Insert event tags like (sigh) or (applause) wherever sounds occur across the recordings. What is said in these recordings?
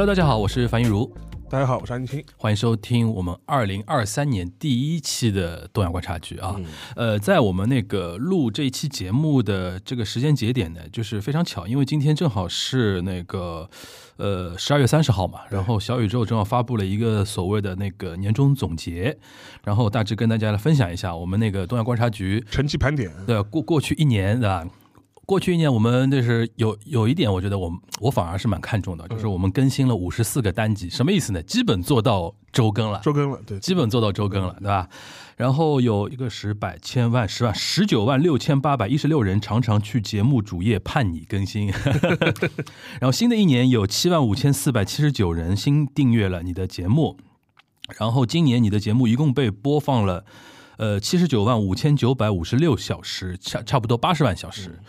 Hello，大家好，我是樊一茹，大家好，我是安青。欢迎收听我们二零二三年第一期的东亚观察局啊。呃，在我们那个录这一期节目的这个时间节点呢，就是非常巧，因为今天正好是那个呃十二月三十号嘛，然后小宇宙正好发布了一个所谓的那个年终总结，然后大致跟大家来分享一下我们那个东亚观察局成绩盘点，对过过去一年对吧？过去一年，我们就是有有一点，我觉得我我反而是蛮看重的，就是我们更新了五十四个单集，什么意思呢？基本做到周更了，周更了，对，基本做到周更了，对吧？然后有一个十百千万十万十九万六千八百一十六人常常去节目主页盼你更新，(laughs) 然后新的一年有七万五千四百七十九人新订阅了你的节目，然后今年你的节目一共被播放了。呃，七十九万五千九百五十六小时，差差不多八十万小时。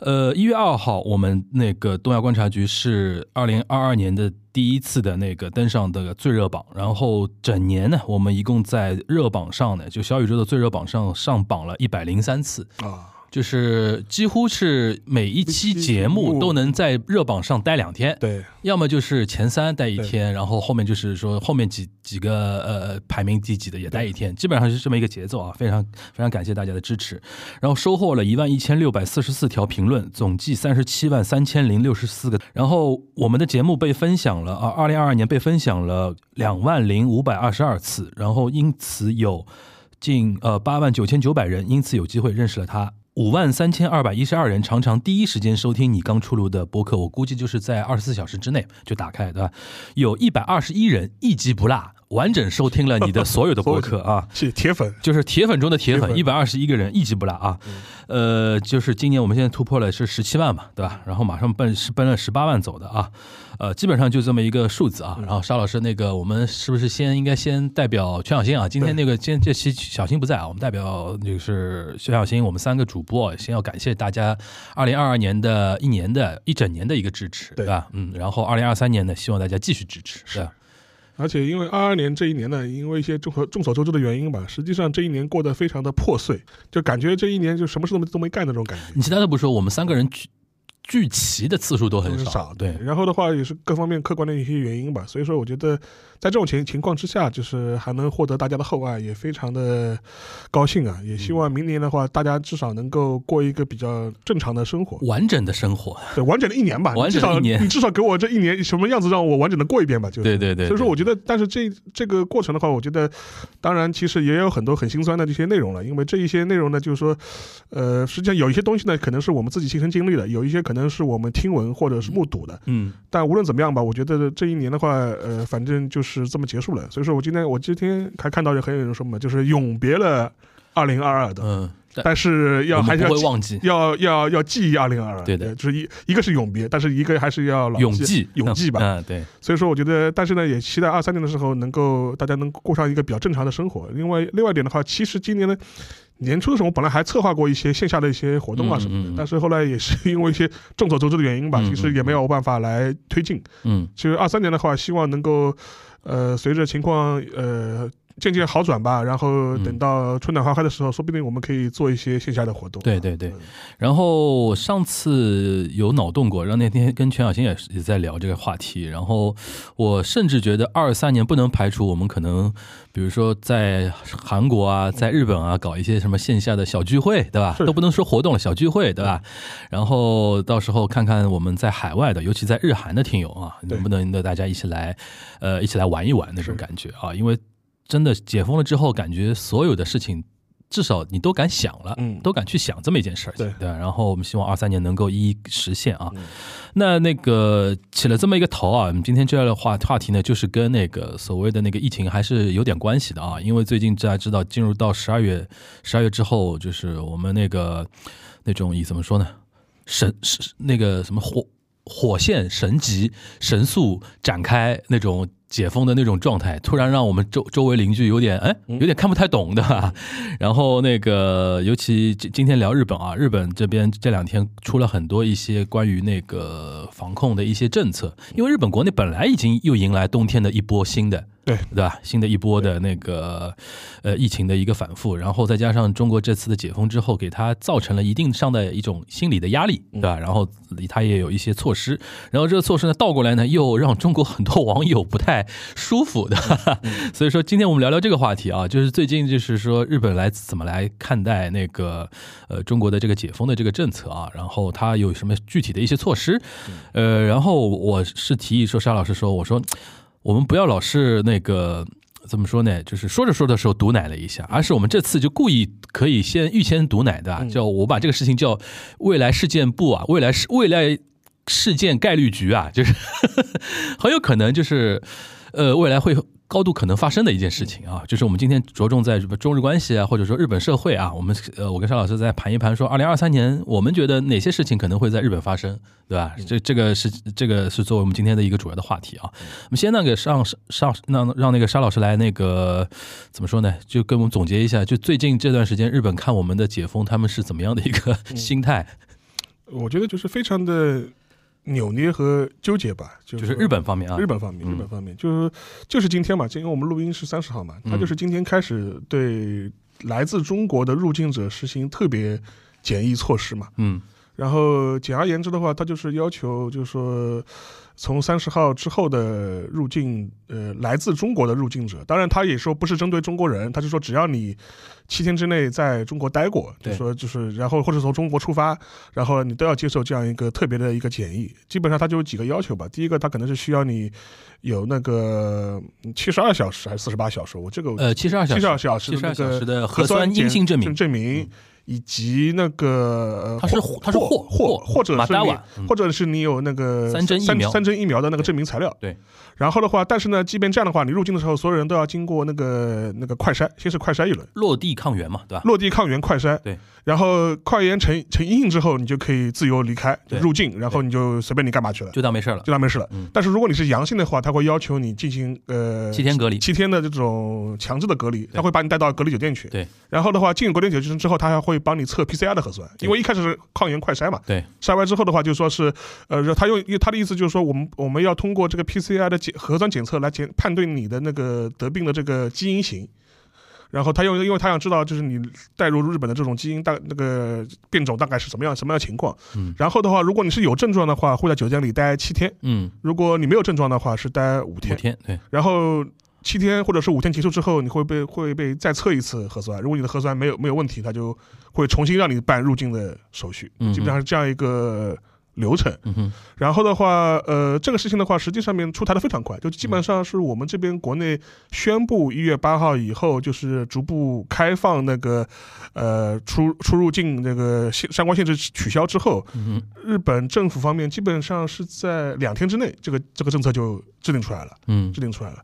呃，一月二号，我们那个东亚观察局是二零二二年的第一次的那个登上的最热榜，然后整年呢，我们一共在热榜上呢，就小宇宙的最热榜上上榜了一百零三次啊。就是几乎是每一期节目都能在热榜上待两天，对，要么就是前三待一天，然后后面就是说后面几几个呃排名第几的也待一天，基本上是这么一个节奏啊，非常非常感谢大家的支持，然后收获了一万一千六百四十四条评论，总计三十七万三千零六十四个，然后我们的节目被分享了啊，二零二二年被分享了两万零五百二十二次，然后因此有近呃八万九千九百人因此有机会认识了他。五万三千二百一十二人常常第一时间收听你刚出炉的播客，我估计就是在二十四小时之内就打开，对吧？有一百二十一人一集不落，完整收听了你的所有的播客 (laughs) 啊，是铁粉，就是铁粉中的铁粉，一百二十一个人一集不落啊。呃，就是今年我们现在突破了是十七万嘛，对吧？然后马上奔是奔了十八万走的啊。呃，基本上就这么一个数字啊。然后沙老师，那个我们是不是先应该先代表全小新啊？今天那个今天这期小新不在啊，我们代表就是全小新，我们三个主播先要感谢大家二零二二年的一年的一整年的一个支持，对吧？嗯，然后二零二三年呢，希望大家继续支持，是。而且因为二二年这一年呢，因为一些众所众所周知的原因吧，实际上这一年过得非常的破碎，就感觉这一年就什么事都没都没干那种感觉。你其他的不说，我们三个人聚齐的次数都很少，对。然后的话也是各方面客观的一些原因吧，所以说我觉得在这种情情况之下，就是还能获得大家的厚爱，也非常的高兴啊！也希望明年的话，大家至少能够过一个比较正常的生活，完整的生活，对，完整的一年吧。完整的一年，你至少给我这一年什么样子，让我完整的过一遍吧。就对对对。所以说，我觉得，但是这这个过程的话，我觉得，当然其实也有很多很心酸的这些内容了，因为这一些内容呢，就是说，呃，实际上有一些东西呢，可能是我们自己亲身经历的，有一些可能是我们听闻。或者是目睹的，嗯，但无论怎么样吧，我觉得这一年的话，呃，反正就是这么结束了。所以说我今天我今天还看到有很有人说嘛，就是永别了二零二二的，嗯，但是要还是要忘记，要要要记忆二零二二，对的，就是一一个是永别，但是一个还是要永记永记吧，嗯，对。所以说我觉得，但是呢，也期待二三年的时候能够大家能过上一个比较正常的生活。另外，另外一点的话，其实今年呢。年初的时候，我本来还策划过一些线下的一些活动啊什么的，但是后来也是因为一些众所周知的原因吧，其实也没有办法来推进。嗯，其实二三年的话，希望能够，呃，随着情况呃渐渐好转吧，然后等到春暖花开的时候，说不定我们可以做一些线下的活动。对对对。然后上次有脑洞过，然后那天跟全小新也也在聊这个话题，然后我甚至觉得二三年不能排除我们可能。比如说在韩国啊，在日本啊，搞一些什么线下的小聚会，对吧？都不能说活动了，小聚会，对吧？然后到时候看看我们在海外的，尤其在日韩的听友啊，能不能的大家一起来，呃，一起来玩一玩那种感觉啊？因为真的解封了之后，感觉所有的事情。至少你都敢想了，嗯，都敢去想这么一件事儿，对对。然后我们希望二三年能够一一实现啊。那那个起了这么一个头啊，我们今天这样的话话题呢，就是跟那个所谓的那个疫情还是有点关系的啊。因为最近大家知道，进入到十二月，十二月之后，就是我们那个那种以怎么说呢？神是那个什么火火线神级神速展开那种。解封的那种状态，突然让我们周周围邻居有点哎，有点看不太懂的。(laughs) 然后那个，尤其今今天聊日本啊，日本这边这两天出了很多一些关于那个防控的一些政策，因为日本国内本来已经又迎来冬天的一波新的。对对吧？新的一波的那个呃疫情的一个反复，然后再加上中国这次的解封之后，给他造成了一定上的一种心理的压力，对吧？然后他也有一些措施，然后这个措施呢倒过来呢，又让中国很多网友不太舒服的。(laughs) 所以说，今天我们聊聊这个话题啊，就是最近就是说日本来怎么来看待那个呃中国的这个解封的这个政策啊，然后他有什么具体的一些措施？呃，然后我是提议说，沙老师说，我说。(tsk) 我们不要老是那个怎么说呢？就是说着说的时候毒奶了一下，而是我们这次就故意可以先预先毒奶的，叫我把这个事情叫未来事件部啊，未来事未来事件概率局啊，(laughs) 就是很有可能就是呃未来会。高度可能发生的一件事情啊，就是我们今天着重在什么中日关系啊，或者说日本社会啊，我们呃，我跟沙老师在盘一盘，说二零二三年我们觉得哪些事情可能会在日本发生，对吧？这这个是这个是作为我们今天的一个主要的话题啊。我们先那个上上让让那个沙老师来那个怎么说呢？就跟我们总结一下，就最近这段时间日本看我们的解封，他们是怎么样的一个心态？我觉得就是非常的。扭捏和纠结吧，就是日本方面啊，日本方面，日本方面就是就是今天嘛，因为我们录音是三十号嘛，他就是今天开始对来自中国的入境者实行特别检疫措施嘛，嗯，然后简而言之的话，他就是要求就是说。从三十号之后的入境，呃，来自中国的入境者，当然他也说不是针对中国人，他就说只要你七天之内在中国待过，就说就是，然后或者从中国出发，然后你都要接受这样一个特别的一个检疫。基本上他就有几个要求吧。第一个，他可能是需要你有那个七十二小时还是四十八小时，我这个呃七十二小时，七十二小时那个核酸阴性证明证明。以及那个，他是他是或或或者是你，或者是你有那个三针疫苗三针疫苗的那个证明材料。对。然后的话，但是呢，即便这样的话，你入境的时候，所有人都要经过那个那个快筛，先是快筛一轮，落地抗原嘛，对吧？落地抗原快筛。对。然后快验呈呈阴性之后，你就可以自由离开入境，然后你就随便你干嘛去了，就当没事了，就当没事了。但是如果你是阳性的话，他会要求你进行呃七天隔离，七天的这种强制的隔离，他会把你带到隔离酒店去。对。然后的话，进入隔离酒店之后，他还会帮你测 PCR 的核酸，因为一开始是抗原快筛嘛。对。筛完之后的话，就说是呃，他用他的意思就是说，我们我们要通过这个 PCR 的检核酸检测来检判断你的那个得病的这个基因型。然后他用，因为他想知道，就是你带入日本的这种基因大那个变种大概是什么样什么样情况。嗯。然后的话，如果你是有症状的话，会在酒店里待七天。嗯。如果你没有症状的话，是待五天。五天，对。然后七天或者是五天结束之后，你会被会被再测一次核酸。如果你的核酸没有没有问题，他就会重新让你办入境的手续。嗯。基本上是这样一个。流程，嗯哼，然后的话，呃，这个事情的话，实际上面出台的非常快，就基本上是我们这边国内宣布一月八号以后，就是逐步开放那个，呃，出出入境那个限相关限制取消之后，嗯日本政府方面基本上是在两天之内，这个这个政策就制定出来了，嗯，制定出来了。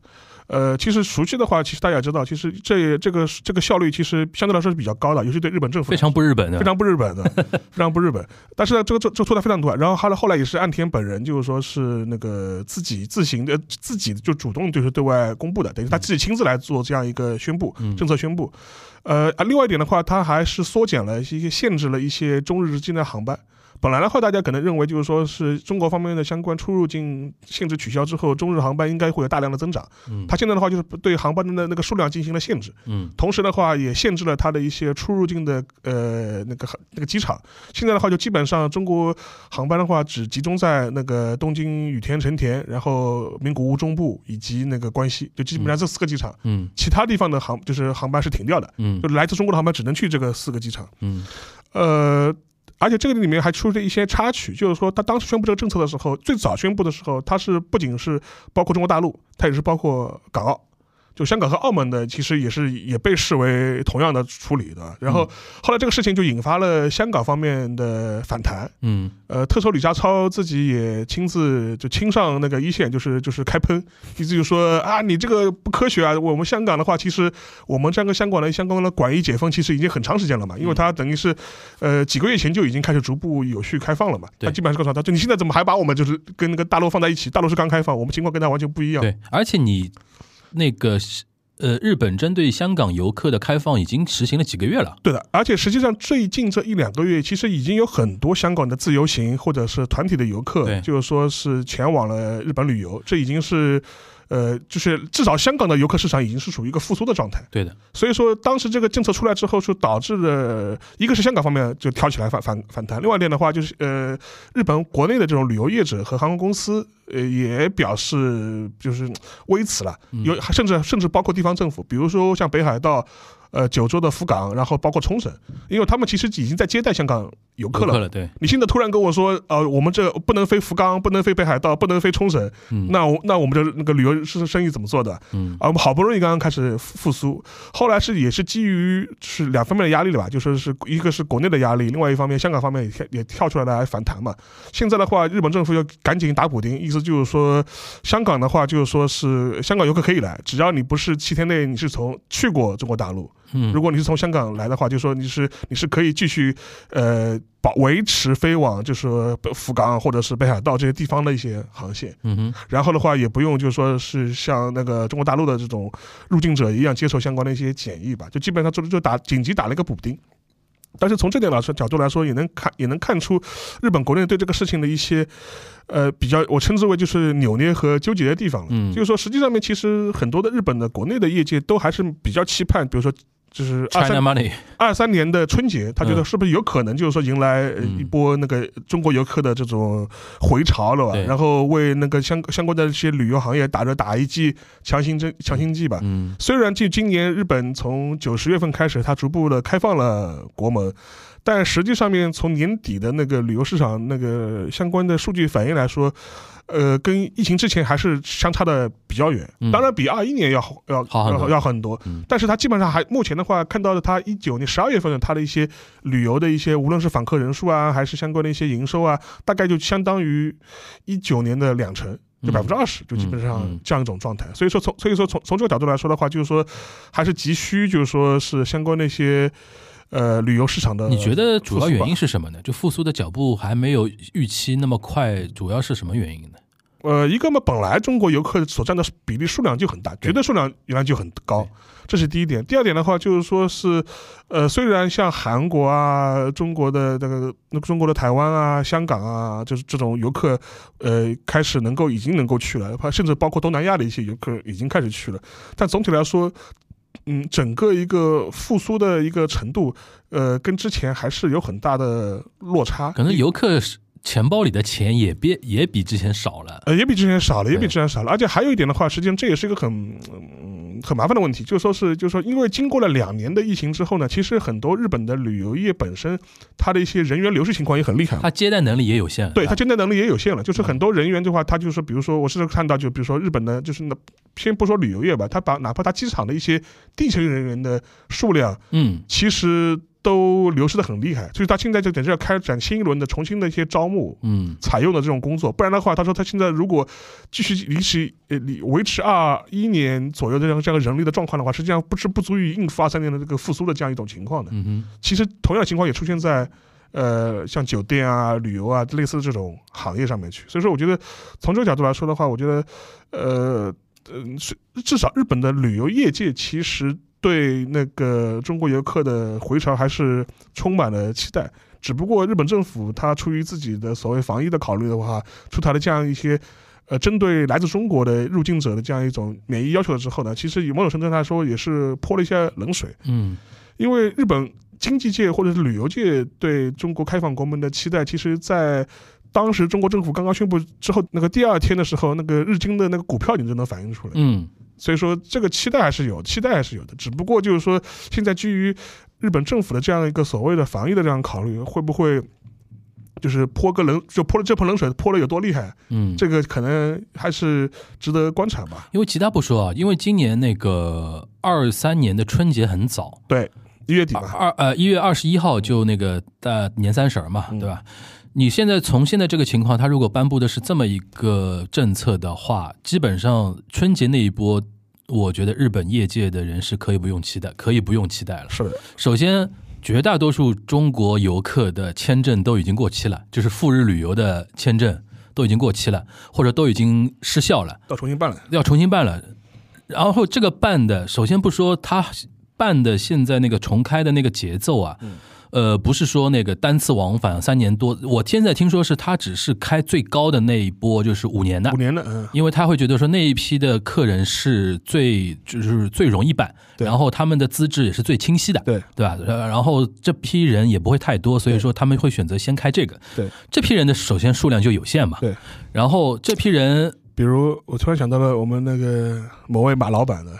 呃，其实熟悉的话，其实大家也知道，其实这这个这个效率其实相对来说是比较高的，尤其对日本政府非常不日本的，非常不日本的，非常不日本。但是呢，这个这这做的非常多。然后后来后来也是岸田本人就是说是那个自己自行的自己就主动就是对外公布的，等于他自己亲自来做这样一个宣布政策宣布。呃啊，另外一点的话，他还是缩减了一些限制了一些中日之间的航班。本来的话，大家可能认为就是说是中国方面的相关出入境限制取消之后，中日航班应该会有大量的增长。嗯，他现在的话就是对航班的那个数量进行了限制。嗯，同时的话也限制了它的一些出入境的呃那个那个机场。现在的话就基本上中国航班的话只集中在那个东京羽田成田，然后名古屋中部以及那个关西，就基本上这四个机场。嗯，其他地方的航就是航班是停掉的。嗯，就来自中国的航班只能去这个四个机场。嗯，呃。而且这个里面还出了一些插曲，就是说他当时宣布这个政策的时候，最早宣布的时候，他是不仅是包括中国大陆，他也是包括港澳，就香港和澳门的，其实也是也被视为同样的处理的。然后后来这个事情就引发了香港方面的反弹。嗯，呃，特首李家超自己也亲自就亲上那个一线，就是就是开喷，意思就说啊，你这个不科学啊！我们香港的话，其实我们这个香港的相关的管疫解封，其实已经很长时间了嘛，因为它等于是呃几个月前就已经开始逐步有序开放了嘛。他基本上是告诉他，就你现在怎么还把我们就是跟那个大陆放在一起？大陆是刚开放，我们情况跟他完全不一样。对，而且你那个呃，日本针对香港游客的开放已经实行了几个月了。对的，而且实际上最近这一两个月，其实已经有很多香港的自由行或者是团体的游客，就是说是前往了日本旅游，这已经是。呃，就是至少香港的游客市场已经是属于一个复苏的状态，对的，所以说当时这个政策出来之后，就导致了一个是香港方面就跳起来反反反弹，另外一点的话就是呃，日本国内的这种旅游业者和航空公司呃也表示就是微词了，有甚至甚至包括地方政府，比如说像北海道。呃，九州的福冈，然后包括冲绳，因为他们其实已经在接待香港游客了。客了，对，你现在突然跟我说，呃，我们这不能飞福冈，不能飞北海道，不能飞冲绳，嗯那我那我们这那个旅游是生意怎么做的？嗯啊，我们好不容易刚刚开始复复苏，后来是也是基于是两方面的压力了吧，就说是一个是国内的压力，另外一方面香港方面也跳也跳出来来反弹嘛。现在的话，日本政府要赶紧打补丁，意思就是说，香港的话就是说是香港游客可以来，只要你不是七天内你是从去过中国大陆，嗯，如果你是从香港来的话，就说你是你是可以继续呃保维持飞往就是福冈或者是北海道这些地方的一些航线，嗯哼，然后的话也不用就是说是像那个中国大陆的这种入境者一样接受相关的一些检疫吧，就基本上就就打紧急打了一个补丁。但是从这点来说角度来说，也能看也能看出日本国内对这个事情的一些，呃，比较我称之为就是扭捏和纠结的地方了。嗯就是说实际上面其实很多的日本的国内的业界都还是比较期盼，比如说就是二三二三年的春节，他觉得嗯。是不是有可能就是说迎来一波那个中国游客的这种回潮了吧？对。然后为那个相相关的一些旅游行业打着打一剂强心针、强心剂吧。嗯。虽然就今年日本从九十月份开始，它逐步的开放了国门，但实际上面从年底的那个旅游市场那个相关的数据反映来说，呃，跟疫情之前还是相差的比较远。嗯当然比二一年要好要要好很多要很多，嗯但是它基本上还目前的话看到的，它一九年十二月份的它的一些旅游的一些，无论是访客人数啊，还是相关的一些营收啊，大概就相当于一九年的两成。就嗯百分之二十，就基本上嗯这样一种状态。所以说从所以说从从这个角度来说的话，就是说还是急需就是说是相关的一些呃旅游市场的。你觉得主要原因？是什么呢？就复苏的脚步还没有预期那么快，主要是什么原因呢？呃，一个嘛，本来中国游客所占的比例数量就很大，绝对数量原来就很高，这是第一点。第二点的话，就是说是，呃，虽然像韩国啊、中国的那个、那个中国的台湾啊、香港啊，就是这种游客，呃，开始能够已经能够去了，甚至包括东南亚的一些游客已经开始去了，但总体来说。嗯，整个一个复苏的一个程度，呃，跟之前还是有很大的落差。可能游客是钱包里的钱也别也比之前少了。呃，也比之前少了，也比之前少了，而且还有一点的话，实际上这也是一个很嗯很麻烦的问题，就说是就说，因为经过了两年的疫情之后呢，其实很多日本的旅游业本身它的一些人员流失情况也很厉害。它接待能力也有限，对它接待能力也有限了，就是很多人员的话，他就是比如说，我是看到，就比如说日本的，就是那先不说旅游业吧，他把哪怕他机场的一些地勤人员的数量，嗯其实都流失的很厉害，所以他现在就等着要开展新一轮的重新的一些招募，嗯采用的这种工作，不然的话，他说他现在如果继续维持呃维维持二一年左右的这样这样人力的状况的话，实际上不是不足以应付二三年的这个复苏的这样一种情况的。嗯哼，其实同样的情况也出现在呃像酒店啊、旅游啊类似的这种行业上面去。所以说，我觉得从这个角度来说的话，我觉得呃嗯，是至少日本的旅游业界其实对那个中国游客的回潮还是充满了期待。只不过日本政府它出于自己的所谓防疫的考虑的话，出台了这样一些。呃，针对来自中国的入境者的这样一种免疫要求了之后呢，其实以某种程度上来说也是泼了一些冷水。嗯因为日本经济界或者是旅游界对中国开放国门的期待，其实，在当时中国政府刚刚宣布之后，那个第二天的时候，那个日经的那个股票你就能反映出来。嗯所以说，这个期待还是有，期待还是有的。只不过就是说，现在基于日本政府的这样一个所谓的防疫的这样考虑，会不会就是泼个冷，就泼了这盆冷水泼了有多厉害，嗯，这个可能还是值得观察吧。因为其他不说啊，因为今年那个二三年的春节很早，对，一月底吧，二呃一月二十一号就那个大年三十儿嘛，对吧？你现在从现在这个情况，他如果颁布的是这么一个政策的话，基本上春节那一波，我觉得日本业界的人是可以不用期待，可以不用期待了。是的，首先，绝大多数中国游客的签证都已经过期了，就是赴日旅游的签证都已经过期了，或者都已经失效了。要重新办了。要重新办了。然后这个办的，首先不说他办的现在那个重开的那个节奏啊，呃，不是说那个单次往返三年多，我现在听说是他只是开最高的那一波，就是五年的五。年的，嗯，因为他会觉得说那一批的客人是最就是最容易办，然后他们的资质也是最清晰的，对对吧？呃然后这批人也不会太多，所以说他们会选择先开这个。对这批人的首先数量就有限嘛，对。然后这批人比如我突然想到了我们那个某位马老板的，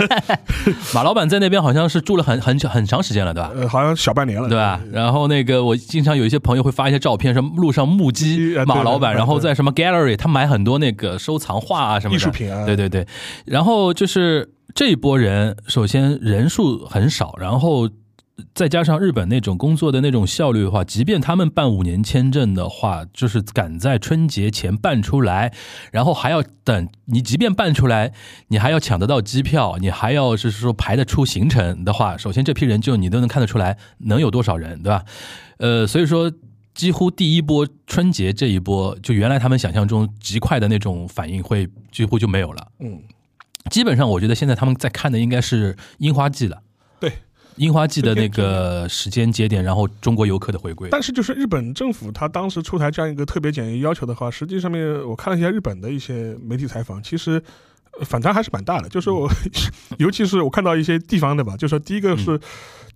(laughs) 马老板在那边好像是住了很很久很长时间了，对吧？呃，好像小半年了，对吧？然后那个我经常有一些朋友会发一些照片，什么路上目击 (laughs) 马老板，然后在什么 gallery，他买很多那个收藏画啊什么的艺术品啊对对对。然后就是这一波人，首先人数很少，然后。再加上日本那种工作的那种效率的话，即便他们办五年签证的话，就是赶在春节前办出来，然后还要等你，即便办出来，你还要抢得到机票，你还要是说排得出行程的话，首先这批人就你都能看得出来能有多少人，对吧？呃，所以说几乎第一波春节这一波，就原来他们想象中极快的那种反应会几乎就没有了。嗯，基本上我觉得现在他们在看的应该是樱花季了。对。樱花季的那个时间节点，然后中国游客的回归。但是就是日本政府他当时出台这样一个特别检疫要求的话，实际上面我看了一下日本的一些媒体采访，其实呃反差还是蛮大的。就是我，(laughs) 尤其是我看到一些地方的吧，就说第一个是。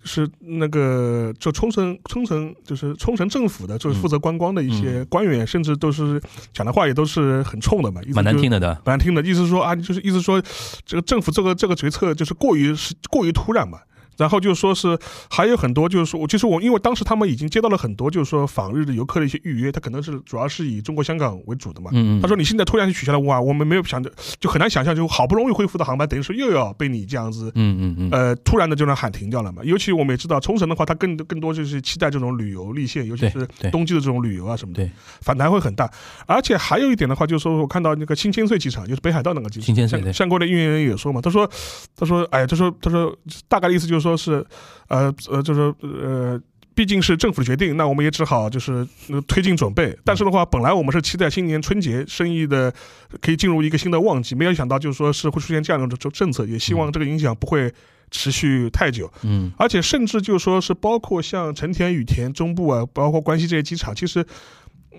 是那个，就冲绳，冲绳就是冲绳政府的，就是负责观光的一些官员，甚至都是讲的话也都是很冲的嘛，蛮难听的的。蛮难听的，意思说啊，就是意思说，这个政府这个这个决策就是过于是过于突然嘛。然后就说是还有很多，就是说，其实我因为当时他们已经接到了很多，就是说访日的游客的一些预约，他可能是主要是以中国香港为主的嘛。嗯嗯他说你现在突然取消了，哇，我们没有想着，就很难想象，就好不容易恢复的航班，等于说又要被你这样子嗯嗯嗯，呃，突然的就能喊停掉了嘛。尤其我们也知道，冲绳的话，它更更多就是期待这种旅游立线，尤其是冬季的这种旅游啊什么的，对，反弹会很大。而且还有一点的话，就是说我看到那个新千岁机场，就是北海道那个机场，新千岁对相相关的运营人也说嘛，他说，他说，哎，他说，他说，大概的意思就是说是，呃呃，就是呃。毕竟是政府决定，那我们也只好就是呃推进准备。但是的话，本来我们是期待新年春节生意的可以进入一个新的旺季，没有想到就是说是会出现这样的政政策，也希望这个影响不会持续太久。嗯而且甚至就说是包括像成田、羽田、中部啊，包括关西这些机场，其实。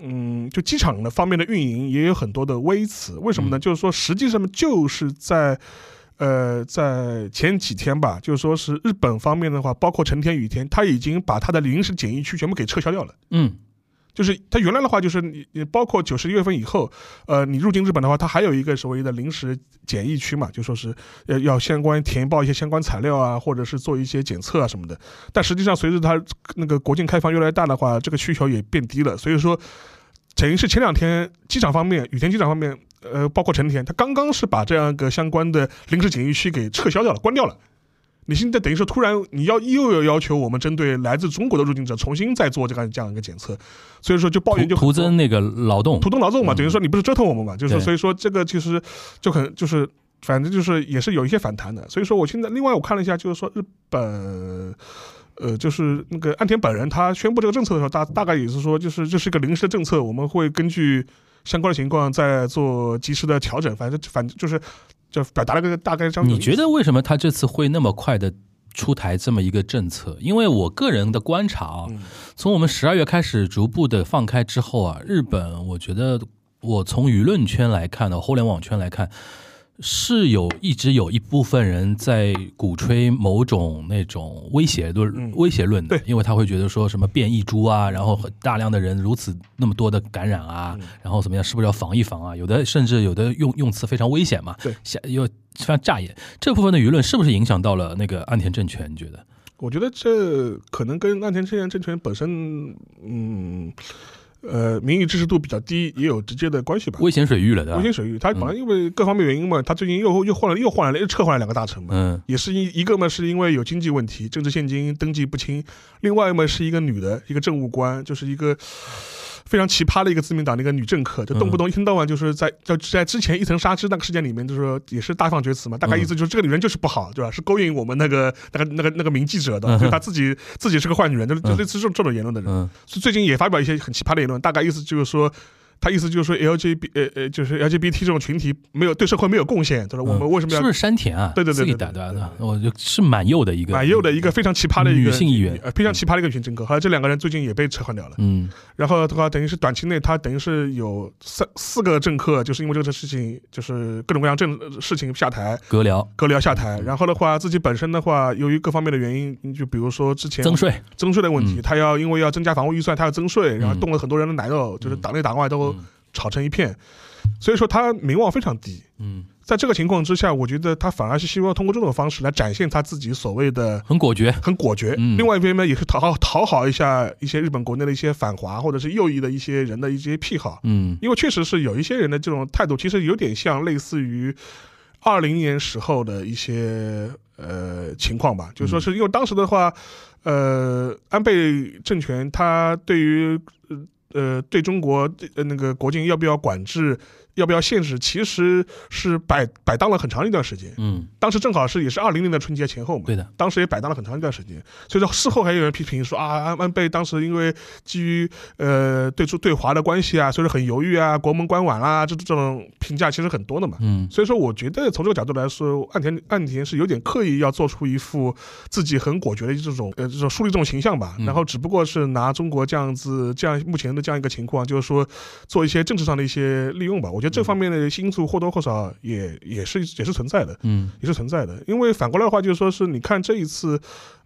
嗯，就机场的方面的运营也有很多的微词，为什么呢？就是说，实际上就是在，呃，在前几天吧，就是说是日本方面的话，包括成田、羽田，他已经把他的临时检疫区全部给撤销掉了。嗯就是他原来的话，就是你你包括九十一月份以后，呃，你入境日本的话，它还有一个所谓的临时检疫区嘛，就说是呃要相关填报一些相关材料啊，或者是做一些检测啊什么的。但实际上，随着它那个国境开放越来越大的话，这个需求也变低了。所以说，等于是前两天机场方面，羽田机场方面，呃，包括成田，它刚刚是把这样一个相关的临时检疫区给撤销掉了，关掉了。你现在等于说突然你要又要要求我们针对来自中国的入境者重新再做这个这样一个检测，所以说就抱怨就徒增那个劳动徒增劳动嘛，嗯等于说你不是折腾我们嘛，就是所以说这个其实就很就是反正就是也是有一些反弹的，所以说我现在另外我看了一下，就是说日本。呃，就是那个岸田本人，他宣布这个政策的时候，大大概也是说，就是这是一个临时的政策，我们会根据相关的情况再做及时的调整。反正反正就是就表达了个大概这样。你觉得为什么他这次会那么快的出台这么一个政策？因为我个人的观察啊，嗯从我们十二月开始逐步的放开之后啊，日本我觉得我从舆论圈来看呢，互联网圈来看。是有一直有一部分人在鼓吹某种那种威胁论、嗯威胁论的，因为他会觉得说什么变异株啊，然后大量的人如此那么多的感染啊，嗯然后怎么样，是不是要防一防啊？有的甚至有的用用词非常危险嘛，对下又非常炸眼。这部分的舆论是不是影响到了那个岸田政权？你觉得？我觉得这可能跟岸田现政权本身，嗯。呃，民意支持度比较低，也有直接的关系吧。危险水域了，对吧？危险水域，他本来因为各方面原因嘛，他最近又又换了，又换了，又撤换了两个大臣嘛。嗯，也是一一个嘛，是因为有经济问题，政治现金登记不清；另外嘛，是一个女的，一个政务官，就是一个。非常奇葩的一个自民党的一个女政客，就动不动一天到晚就是在就在之前一层纱织那个事件里面，就是说也是大放厥词嘛，大概意思就是这个女人就是不好，对吧？是勾引我们那个那个那个那个名记者的，就她自己自己是个坏女人，就就类似这种这种言论的人，最近也发表一些很奇葩的言论，大概意思就是说。他意思就是说，LGBT 呃呃，就是 LGBT 这种群体没有对社会没有贡献，就是我们为什么要？是不是山田啊？对对对对对对，我就是满右的一个满右的一个非常奇葩的一个女性议员，非常奇葩的一个群政客。后来这两个人最近也被撤换掉了。嗯，然后的话，等于是短期内他等于是有三四个政客，就是因为这个事情，就是各种各样政事情下台，阁僚阁僚下台。然后的话，自己本身的话，由于各方面的原因，就比如说之前增税增税的问题，他要因为要增加防务预算，他要增税，然后动了很多人的奶酪，就是党内党外都。吵成一片，所以说他名望非常低。嗯，在这个情况之下，我觉得他反而是希望通过这种方式来展现他自己所谓的很果决、很果决。另外一边呢，也是讨好讨好一下一些日本国内的一些反华或者是右翼的一些人的一些癖好。嗯，因为确实是有一些人的这种态度，其实有点像类似于二零年时候的一些呃情况吧。就是说是因为当时的话，呃，安倍政权他对于。呃，呃对中国呃那个国境要不要管制？要不要限制？其实是摆摆荡了很长一段时间。嗯，当时正好是也是二零年的春节前后嘛。对的，当时也摆荡了很长一段时间。所以说事后还有人批评说啊，安安倍当时因为基于呃对中对华的关系啊，所以说很犹豫啊，国门关晚啦，这这种评价其实很多的嘛。嗯，所以说我觉得从这个角度来说，岸田岸田是有点刻意要做出一副自己很果决的这种呃这种树立这种形象吧。然后只不过是拿中国这样子这样目前的这样一个情况，就是说做一些政治上的一些利用吧。我觉得这方面的因素或多或少也也是也是存在的，嗯，也是存在的。因为反过来的话，就是说是你看这一次，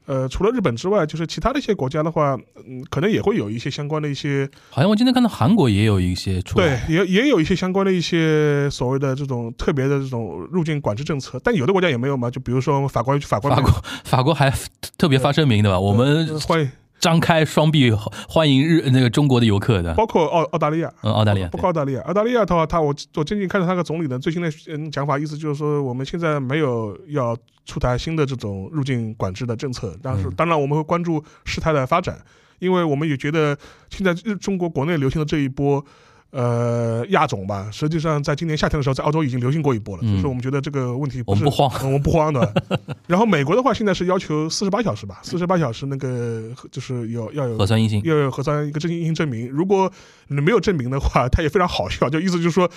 呃，除了日本之外，就是其他的一些国家的话，嗯，可能也会有一些相关的一些。好像我今天看到韩国也有一些出来，对，也也有一些相关的一些所谓的这种特别的这种入境管制政策，但有的国家也没有嘛。就比如说法国，法国，法国，法国还特别发声明对吧？我们欢迎。张开双臂欢迎日那个中国的游客的，包括澳澳大利亚，嗯，澳大利亚，包括澳大利亚，澳大利亚的话，他我我最近看到他个总理的最新的嗯讲法，意思就是说，我们现在没有要出台新的这种入境管制的政策，但是当然我们会关注事态的发展，因为我们也觉得现在日中国国内流行的这一波。呃，亚种吧，实际上在今年夏天的时候，在澳洲已经流行过一波了。就是我们觉得这个问题，我们不慌，(laughs) 我们不慌的。然后美国的话，现在是要求四十八小时吧，四十八小时那个就是有要有核酸阴性，要有核酸一个阴性证明。如果你没有证明的话，他也非常好笑，就意思就是说，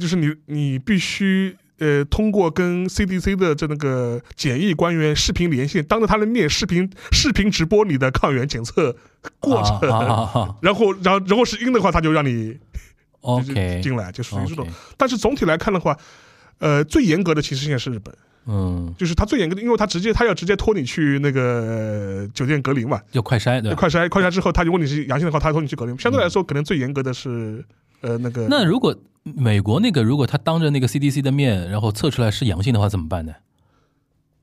就是你你必须。呃，通过跟 CDC 的这那个检疫官员视频连线，当着他的面视频视频直播你的抗原检测过程，然后然后然后是阴的话，他就让你 OK 进来，就属于这种。但是总体来看的话，呃，最严格的其实现在是日本，嗯，就是他最严格的，因为他直接他要直接拖你去那个酒店隔离嘛，要快筛对，快筛快筛之后，他如果你是阳性的话，他拖你去隔离。相对来说，可能最严格的是呃那个。那如果。美国那个，如果他当着那个 CDC 的面，然后测出来是阳性的话，怎么办呢？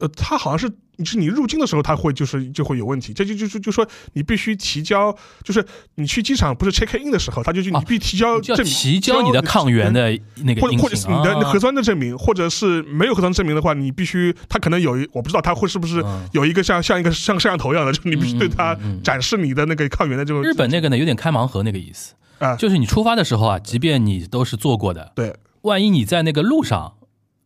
呃，他好像是，是你入境的时候，他会就是就会有问题。这就就就就说你必须提交，就是你去机场不是 check in 的时候，他就你必须提交证明，提交你的抗原的那个或者或者是你的核酸的证明，或者是没有核酸证明的话，你必须他可能有一我不知道他会是不是有一个像像一个像摄像头一样的，就你必须对他展示你的那个抗原的这种。日本那个呢，有点开盲盒那个意思。啊，就是你出发的时候啊，即便你都是做过的，对，万一你在那个路上，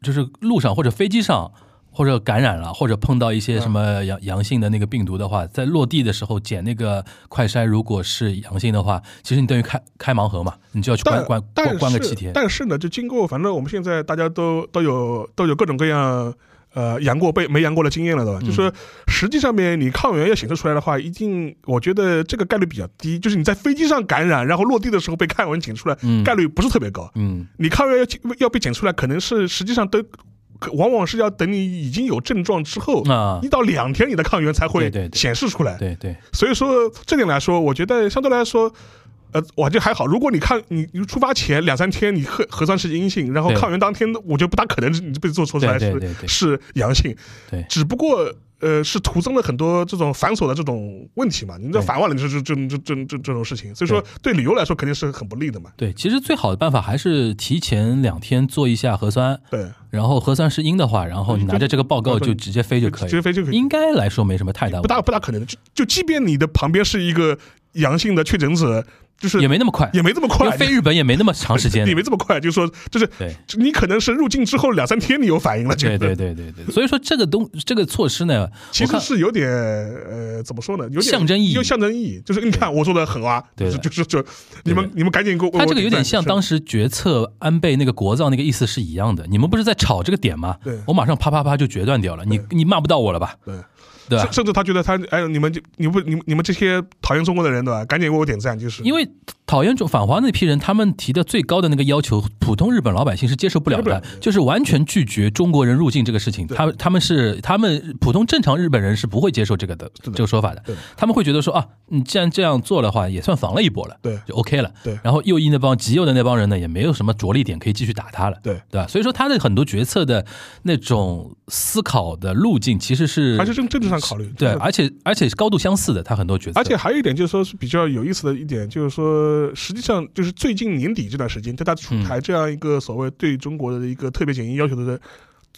就是路上或者飞机上，或者感染了，或者碰到一些什么阳阳性的那个病毒的话，在落地的时候检那个快筛，如果是阳性的话，其实你等于开开盲盒嘛，你就要去关关关关个七天。但是呢，就经过反正我们现在大家都都有都有各种各样。呃，阳过被没阳过的经验了，对吧？就是实际上面你抗原要显示出来的话，一定我觉得这个概率比较低。就是你在飞机上感染，然后落地的时候被抗原检出来，概率不是特别高。嗯，你抗原要要被检出来，可能是实际上都往往是要等你已经有症状之后啊，一到两天你的抗原才会显示出来。对对。所以说这点来说，我觉得相对来说。呃，我就还好。如果你看你你出发前两三天你核核酸是阴性，然后抗原当天，我觉得不大可能你被做出来是是阳性。对，只不过呃，是徒增了很多这种繁琐的这种问题嘛？你这对反问了，你说这这这这这这种事情，所以说对旅游来说肯定是很不利的嘛。对，其实最好的办法还是提前两天做一下核酸，对，然后核酸是阴的话，然后你拿着这个报告就直接飞就可以直接，飞就可以，应该来说没什么太大不大不大可能的。就就即便你的旁边是一个阳性的确诊者，就是也没那么快，也没这么快，飞日本也没那么长时间 (laughs) 也。没这么快，就是说，就是对你可能是入境之后两三天你有反应了，对对对对对，所以说这个东这个措施呢，其实是有点呃，怎么说呢？有点象征意义有象征意义，就是你看我说的狠啊，对的就是就就你们你们赶紧给我，他这个有点像当时时决策安倍那个国葬那个意思是一样的。你们不是在吵这个点吗？对我马上啪啪啪就决断掉了。你你骂不到我了吧？对。对甚？甚至他觉得他哎，你们就你不你们你们这些讨厌中国的人对吧？赶紧为我点赞，就是因为讨厌中反华那批人，他们提的最高的那个要求，普通日本老百姓是接受不了的，就是完全拒绝中国人入境这个事情。他他们是他们普通正常日本人是不会接受这个的的这个说法的的。他们会觉得说啊，你既然这样做的话，也算防了一波了，对就 OK 了。对然后右翼那帮极右的那帮人呢，也没有什么着力点可以继续打他了。对对吧？所以说他的很多决策的那种思考的路径，其实是还是政政治上考虑，对，而且而且是高度相似的，他很多角色，而且还有一点就是说是比较有意思的一点，就是说实际上就是最近年底这段时间，在他出嗯。台这样一个所谓对中国的一个特别检疫要求的。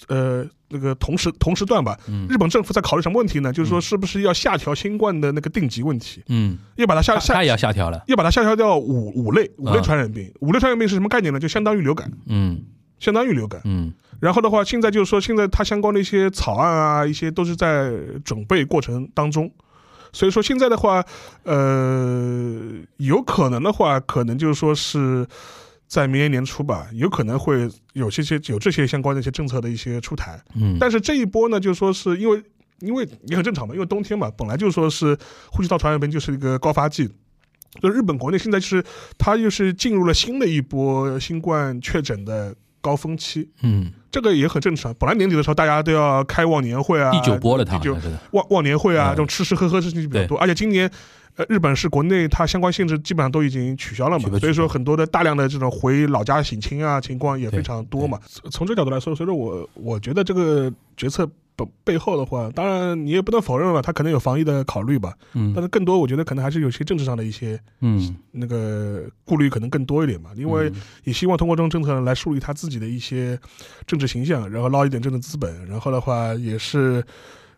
呃，那个同时同时段吧，嗯。日本政府在考虑什么问题呢？就是说，是不是要下调新冠的那个定级问题，嗯，要把它下下也要下调了，要把它下调到五五类五类啊传染病。五类传染病是什么概念呢？就相当于流感，嗯相当于流感。嗯然后的话，现在就是说，现在它相关的一些草案啊，一些都是在准备过程当中。所以说现在的话，呃，有可能的话，可能就是说是在明年年初吧，有可能会有这些有这些相关的一些政策的一些出台。嗯，但是这一波呢，就说是因为因为也很正常嘛，因为冬天嘛，本来就说是呼吸道传染病就是一个高发季。就日本国内现在是它又是进入了新的一波新冠确诊的高峰期，嗯，这个也很正常。本来年底的时候大家都要开忘年会啊，第九波了，他第九好像是的，忘忘年会啊，嗯这种吃吃喝喝事情比较多，而且今年。呃，日本是国内它相关性质基本上都已经取消了嘛，所以说很多的大量的这种回老家省亲啊情况也非常多嘛。从这个角度来说，所以说我我觉得这个决策背背后的话，当然你也不能否认了，他可能有防疫的考虑吧，嗯。但嗯是更多我觉得可能还是有些政治上的一些嗯，那个顾虑可能更多一点吧，因为也希望通过这种政策来树立他自己的一些政治形象，然后捞一点政治资本，然后的话也是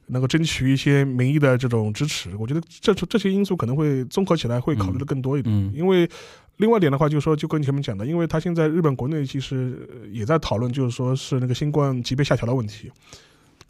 能够争取一些民意的这种支持。我觉得这这些因素可能会综合起来会考虑的更多一点，嗯。因为。另外一点的话，就是说，就跟前面讲的，因为他现在日本国内其实呃也在讨论，就是说是那个新冠级别下调的问题，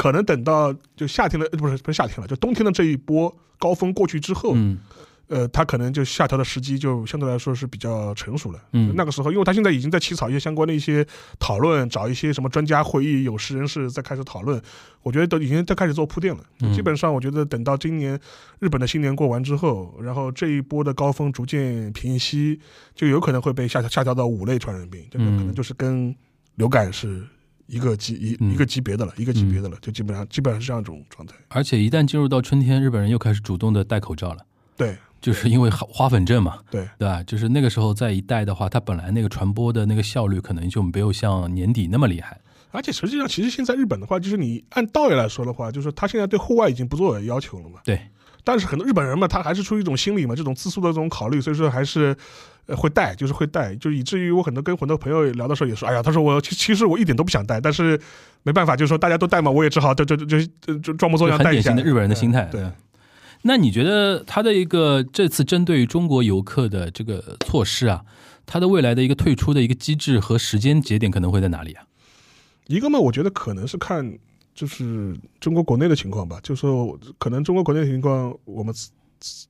可能等到就夏天的呃不是不是夏天了，就冬天的这一波高峰过去之后，嗯呃，它可能就下调的时机就相对来说是比较成熟了。嗯那个时候，因为它现在已经在起草一些相关的一些讨论，找一些什么专家会议、有识人士在开始讨论，我觉得都已经在开始做铺垫了。嗯基本上，我觉得等到今年日本的新年过完之后，然后这一波的高峰逐渐平息，就有可能会被下下调到五类传染病，这个可能就是跟流感是。一个级一嗯一个级别的了，一个级别的了，就基本上基本上是这样一种状态。而且一旦进入到春天，日本人又开始主动的戴口罩了。对就是因为花花粉症嘛，对对吧？就是那个时候再一戴的话，它本来那个传播的那个效率可能就没有像年底那么厉害。而且实际上，其实现在日本的话，就是你按道理来说的话，就是他现在对户外已经不做要求了嘛。对，但是很多日本人嘛，他还是出于一种心理嘛，这种自诉的这种考虑，所以说还是呃会带，就是会带，就以至于我很多跟很多朋友聊的时候也说，哎呀，他说我其其实我一点都不想带，但是没办法，就是说大家都带嘛，我也只好就就就就就装模作样带一下。很典型的日本人的心态。对，那你觉得他的一个这次针对于中国游客的这个措施啊，他的未来的一个退出的一个机制和时间节点可能会在哪里啊？一个嘛，我觉得可能是看就是中国国内的情况吧，就是说可能中国国内的情况，我们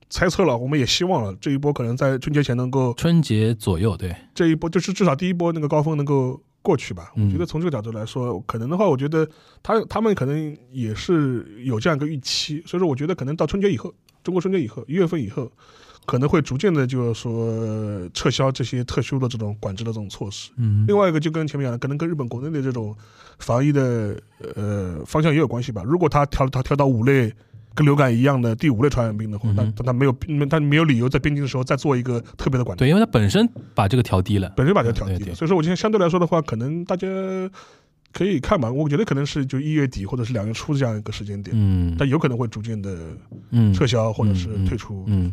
猜测了，我们也希望了这一波可能在春节前能够春节左右，对，这一波就是至少第一波那个高峰能够过去吧。嗯我觉得从这个角度来说，可能的话，我觉得他他们可能也是有这样一个预期，所以说我觉得可能到春节以后，中国春节以后一月份以后，可能会逐渐的就是说撤销这些特殊的这种管制的这种措施。嗯另外一个就跟前面讲的，可能跟日本国内的这种防疫的呃方向也有关系吧。如果他调他调到五类。跟流感一样的第五类传染病的话，那他没有他没有理由在边境的时候再做一个特别的管制。对，因为它本身把这个调低了。本身把这个调低了，对对所以说我今天相对来说的话，可能大家可以看吧，我觉得可能是就一月底或者是两月初这样一个时间点，嗯但有可能会逐渐的嗯撤销或者是嗯嗯退出。嗯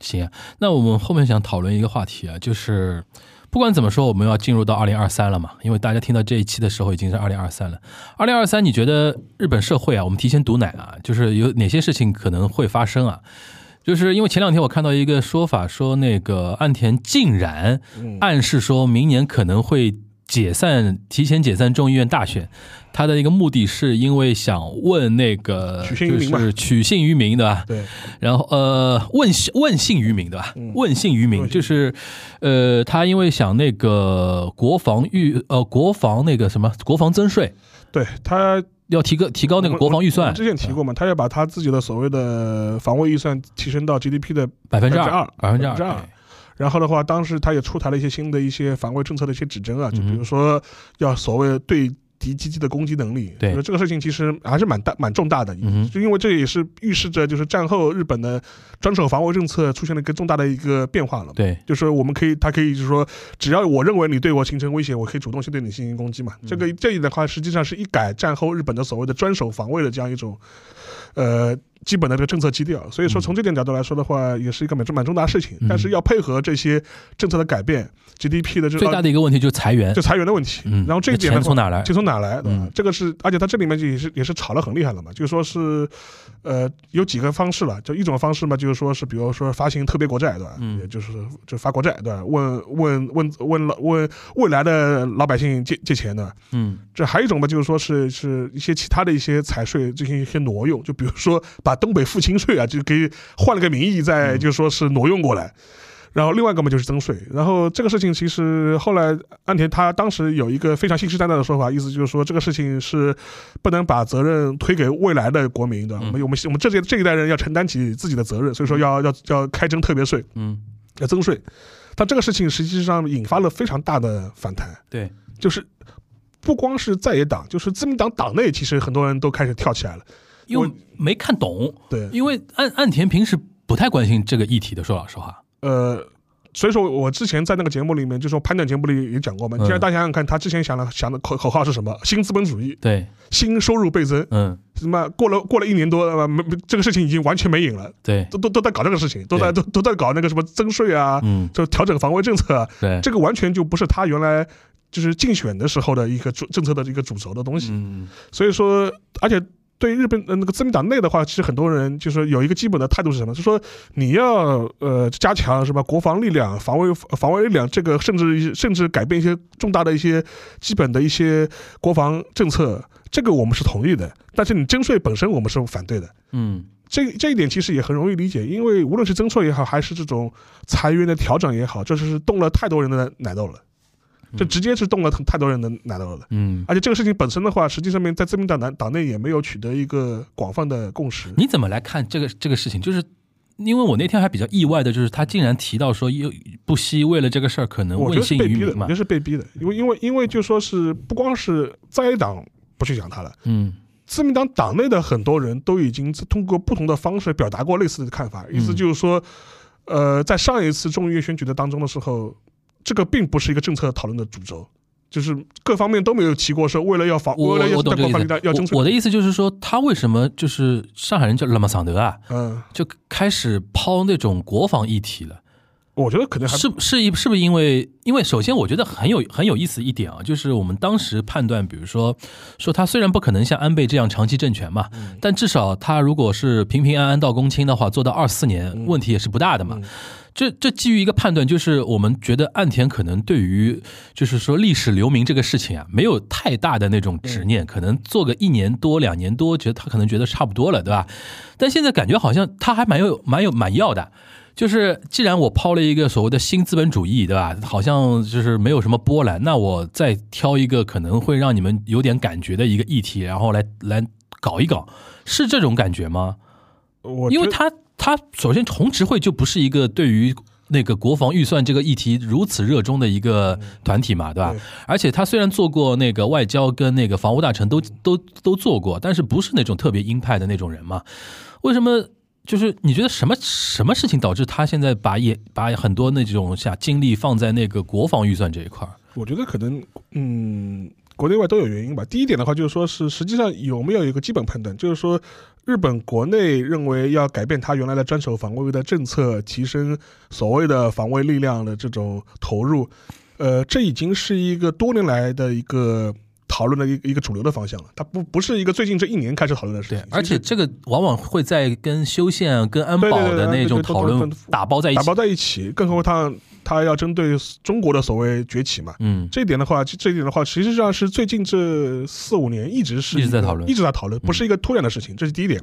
行啊，那我们后面想讨论一个话题啊，就是不管怎么说，我们要进入到二零二三了嘛，因为大家听到这一期的时候已经是二零二三了。二零二三，你觉得日本社会啊，我们提前毒奶啊，就是有哪些事情可能会发生啊？就是因为前两天我看到一个说法，说那个岸田竟然嗯暗示说明年可能会解散，提前解散众议院大选。他的一个目的是因为想问那个就是取信于民，对吧？对，然后呃，问信问信于民，对吧？嗯问信于民就是，呃，他因为想那个国防预呃国防那个什么国防增税，对他要提高提高那个国防预算，之前提过嘛，他要把他自己的所谓的防卫预算提升到 GDP 的百分之二2%，百分之2%二，然后的话，当时他也出台了一些新的一些防卫政策的一些指针啊，就比嗯如说要所谓对敌机器的攻击能力，对。这个事情其实还是蛮大蛮重大的，嗯就因为这也是预示着就是战后日本的专守防卫政策出现了一个重大的一个变化了。对，就是我们可以，他可以就是说，只要我认为你对我形成威胁，我可以主动去对你进行攻击嘛。嗯。这个这一的话，实际上是一改战后日本的所谓的专守防卫的这样一种，呃，基本的这个政策基调。所以说，嗯从这点角度来说的话，也是一个蛮重蛮重大的事情。嗯但是要配合这些政策的改变，GDP 的这最大的一个问题就是裁员就，裁员的问题。嗯，然后这一点钱从哪来？钱从哪来？对吧？嗯这个是，而且它这里面就也是也是吵得很厉害了嘛，就是说是，呃，有几个方式了，就一种方式嘛，就是说是比如说发行特别国债，对吧？嗯也就是就发国债，对吧？问问问问老问未来的老百姓借借钱的。嗯这还有一种嘛，就是说是是一些其他的一些财税进行一些挪用，就比如说把东北付清税啊，就给换了个名义再嗯。就说是挪用过来。然后另外一个嘛就是增税，然后这个事情其实后来安田他当时有一个非常信誓旦旦的说法，意思就是说这个事情是不能把责任推给未来的国民的，嗯。我们我们我们这届这一代人要承担起自己的责任，所以说要要要开征特别税，嗯，要增税。但这个事情实际上引发了非常大的反弹，对，就是不光是在野党，就是自民党党内其实很多人都开始跳起来了，因为没看懂，对，因为岸岸田平时不太关心这个议题的，说老实话，呃，所以说我之前在那个节目里面，就说盘点节目里也讲过嘛。嗯。现在大家想想看，他之前想的想的口口号是什么？新资本主义，对，新收入倍增。嗯，什么？过了过了一年多，呃，没没这个事情已经完全没影了，对，都都都在搞这个事情，都在都都在搞那个什么增税啊，嗯，就调整防卫政策啊，对，这个完全就不是他原来就是竞选的时候的一个主政策的一个主轴的东西。嗯。所以说，而且对于日本呃那个自民党内的话，其实很多人就是有一个基本的态度是什么？就是说你要呃加强什么国防力量、防卫防卫力量，这个甚至甚至改变一些重大的一些基本的一些国防政策，这个我们是同意的。但是你征税本身，我们是反对的。嗯这这一点其实也很容易理解，因为无论是增税也好，还是这种裁员的调整也好，就是动了太多人的奶豆了，这直接是动了太多人的奶豆了。嗯，而且这个事情本身的话，实际上面在自民党党党内也没有取得一个广泛的共识。你怎么来看这个这个事情？就是因为我那天还比较意外的，就是他竟然提到说，又不惜为了这个事儿可能我觉问得是被逼的，信于民嘛我觉得，是被逼的，因为因为因为就说是不光是在野党不去讲他了，嗯自民党党内的很多人都已经通过不同的方式表达过类似的看法，意思就是说，呃，在上一次众议院选举的当中的时候，这个并不是一个政策讨论的主轴。就是各方面都没有提过，说为了要防，为了要防我我的意思就是说，他为什么就是上海人叫拉马桑德啊，嗯，就开始抛那种国防议题了？我觉得可能还是是一是不是因为因为首先我觉得很有很有意思一点啊，就是我们当时判断，比如说说他虽然不可能像安倍这样长期政权嘛，嗯但至少他如果是平平安安到公卿的话，做到二四年，嗯问题也是不大的嘛。这这基于一个判断，就是我们觉得岸田可能对于就是说历史留名这个事情啊，没有太大的那种执嗯念，可能做个一年多两年多，觉得他可能觉得差不多了，对吧？但现在感觉好像他还蛮有蛮有蛮要的。就是既然我抛了一个所谓的新资本主义，对吧？好像就是没有什么波澜，那我再挑一个可能会让你们有点感觉的一个议题，然后来来搞一搞，是这种感觉吗？我因为他他首先红执会就不是一个对于那个国防预算这个议题如此热衷的一个团体嘛，对吧？而且他虽然做过那个外交跟那个防务大臣都都都做过，但是不是那种特别鹰派的那种人嘛？为什么？就是你觉得什么什么事情导致他现在把也把很多那种下精力放在那个国防预算这一块？我觉得可能，嗯，国内外都有原因吧。第一点的话，就是说是实际上有没有一个基本判断，就是说日本国内认为要改变它原来的专守防卫的政策，提升所谓的防卫力量的这种投入，呃，这已经是一个多年来的一个。讨论的一一个主流的方向了，它不不是一个最近这一年开始讨论的事情。对，而且这个往往会在跟修宪、跟安保的那种讨论打包在一起，打包在一起。更何况它要针对中国的所谓崛起嘛，嗯，这一点的话，这一点的话，实际上是最近这四五年一直是一直在讨论，一直在讨论，不是一个突然的事情。这是第一点。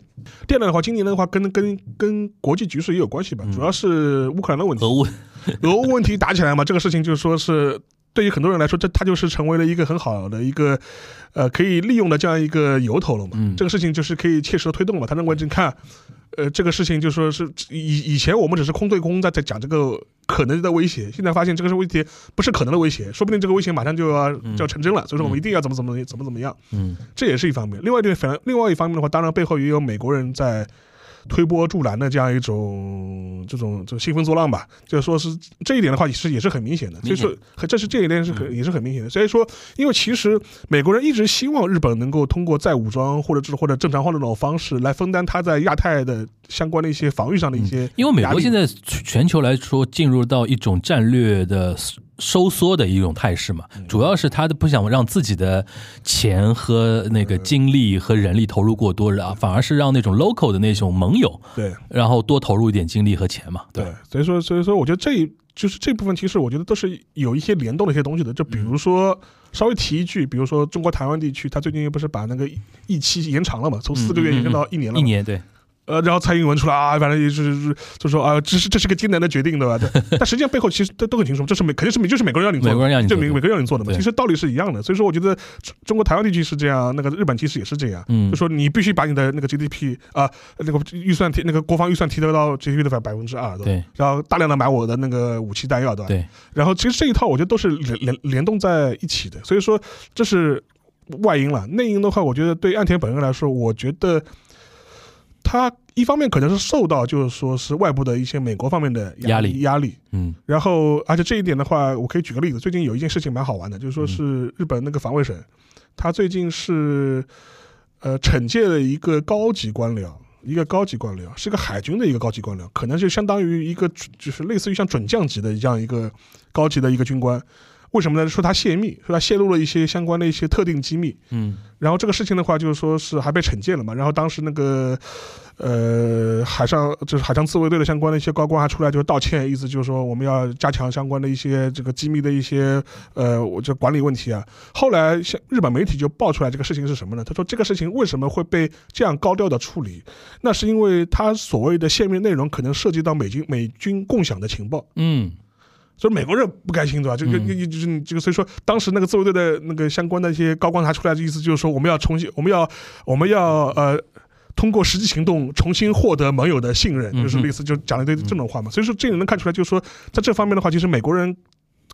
第二点的话，今年的话跟跟跟国际局势也有关系吧，主要是乌克兰的问题，俄乌 (laughs) 俄乌问题打起来嘛，这个事情就说是。对于很多人来说，这他就是成为了一个很好的一个，呃，可以利用的这样一个由头了嘛。嗯，这个事情就是可以切实的推动嘛。他认为，你看，呃，这个事情就说是以以前我们只是空对空在在讲这个可能的威胁，现在发现这个是威胁，不是可能的威胁，说不定这个威胁马上就要就要成真了。所以说，我们一定要怎么怎么怎么怎么样。嗯，这也是一方面。另外一点，反另外一方面的话，当然背后也有美国人在。推波助澜的这样一种这种这兴风作浪吧，就是说是这一点的话，也是也是很明显的。所以说，这是这一点是很也是很明显的。所以说，因为其实美国人一直希望日本能够通过再武装或者是或者正常化的那种方式来分担他在亚太的相关的一些防御上的一些。因为美国现在全球来说进入到一种战略的。收缩的一种态势嘛，主要是他的不想让自己的钱和那个精力和人力投入过多，然后反而是让那种 local 的那种盟友对，然后多投入一点精力和钱嘛。对，所以说，所以说，我觉得这就是这部分，其实我觉得都是有一些联动的一些东西的。就比如说，稍微提一句，比如说中国台湾地区，他最近不是把那个疫期延长了嘛，从四个月延长到一年了，一年对。呃，然后蔡英文出来啊，反正就是就说啊，这是这是个艰难的决定，对吧？(laughs) 但实际上背后其实都都很清楚，这是美肯定是美就是美国人让你做，美国人让你做，美美国人让你做的嘛。其实道理是一样的，所以说我觉得中国台湾地区是这样，那个日本其实也是这样，就说你必须把你的那个 GDP 啊，那个预算提那个国防预算提高到 GDP 的百百分之二，对，然后大量的买我的那个武器弹药，对吧？对，然后其实这一套我觉得都是联联联动在一起的，所以说这是外因了，内因的话，我觉得对岸田本人来说，我觉得。他一方面可能是受到，就是说是外部的一些美国方面的压力压力，嗯，然后而且这一点的话，我可以举个例子，最近有一件事情蛮好玩的，就是说是日本那个防卫省，他最近是呃惩戒了一个高级官僚，一个高级官僚是个海军的一个高级官僚，可能就相当于一个就是类似于像准将级的这样一个高级的一个军官。为什么呢？说他泄密，说他泄露了一些相关的一些特定机密。嗯，然后这个事情的话，就是说是还被惩戒了嘛。然后当时那个，呃，海上就是海上自卫队的相关的一些高官还出来就是道歉，意思就是说我们要加强相关的一些这个机密的一些呃，我这管理问题啊。后来像日本媒体就爆出来这个事情是什么呢？他说这个事情为什么会被这样高调的处理？那是因为他所谓的泄密内容可能涉及到美军美军共享的情报。嗯。所以美国人不开心，对吧？就就就就是你这个，所以说当时那个自卫队的那个相关的一些高官他出来的意思就是说，我们要重新，我们要我们要呃，通过实际行动重新获得盟友的信任，就是类似就讲了一堆这种话嘛。所以说这也能看出来，就是说在这方面的话，其实美国人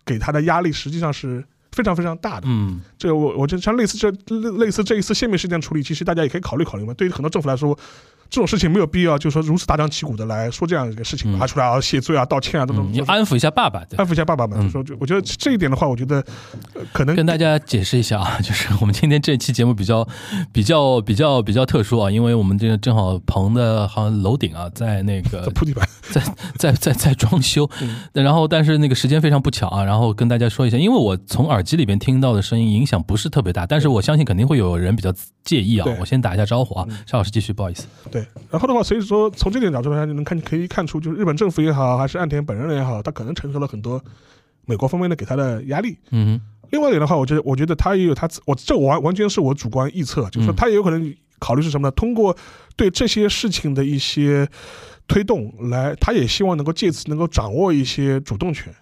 给他的压力实际上是非常非常大的。嗯，这个我我觉得像类似这类类似这一次泄密事件处理，其实大家也可以考虑考虑嘛。对于很多政府来说。这种事情没有必要，就是说如此大张旗鼓的来说这样一个事情，拿出来啊谢罪啊道歉啊这种。你安抚一下爸爸，安抚一下爸爸嘛。就说，就我觉得这一点的话，我觉得可能跟大家解释一下啊，(laughs) 就是我们今天这期节目比较比较比较比较特殊啊，因为我们这个正好棚的好像楼顶啊，在那个铺地板，(laughs) 在在在在装修，然后但是那个时间非常不巧啊，然后跟大家说一下，因为我从耳机里边听到的声音影响不是特别大，但是我相信肯定会有人比较介意啊。我先打一下招呼啊，邵老师继续，不好意思。对，然后的话，所以说从这点角度来你，能看可以看出，就是日本政府也好，还是岸田本人也好，他可能承受了很多美国方面的给他的压力。嗯，另外一点的话，我觉得，我觉得他也有他，我这完完全是我主观臆测，就是说他也有可能考虑是什么呢？通过对这些事情的一些推动来，他也希望能够借此能够掌握一些主动权。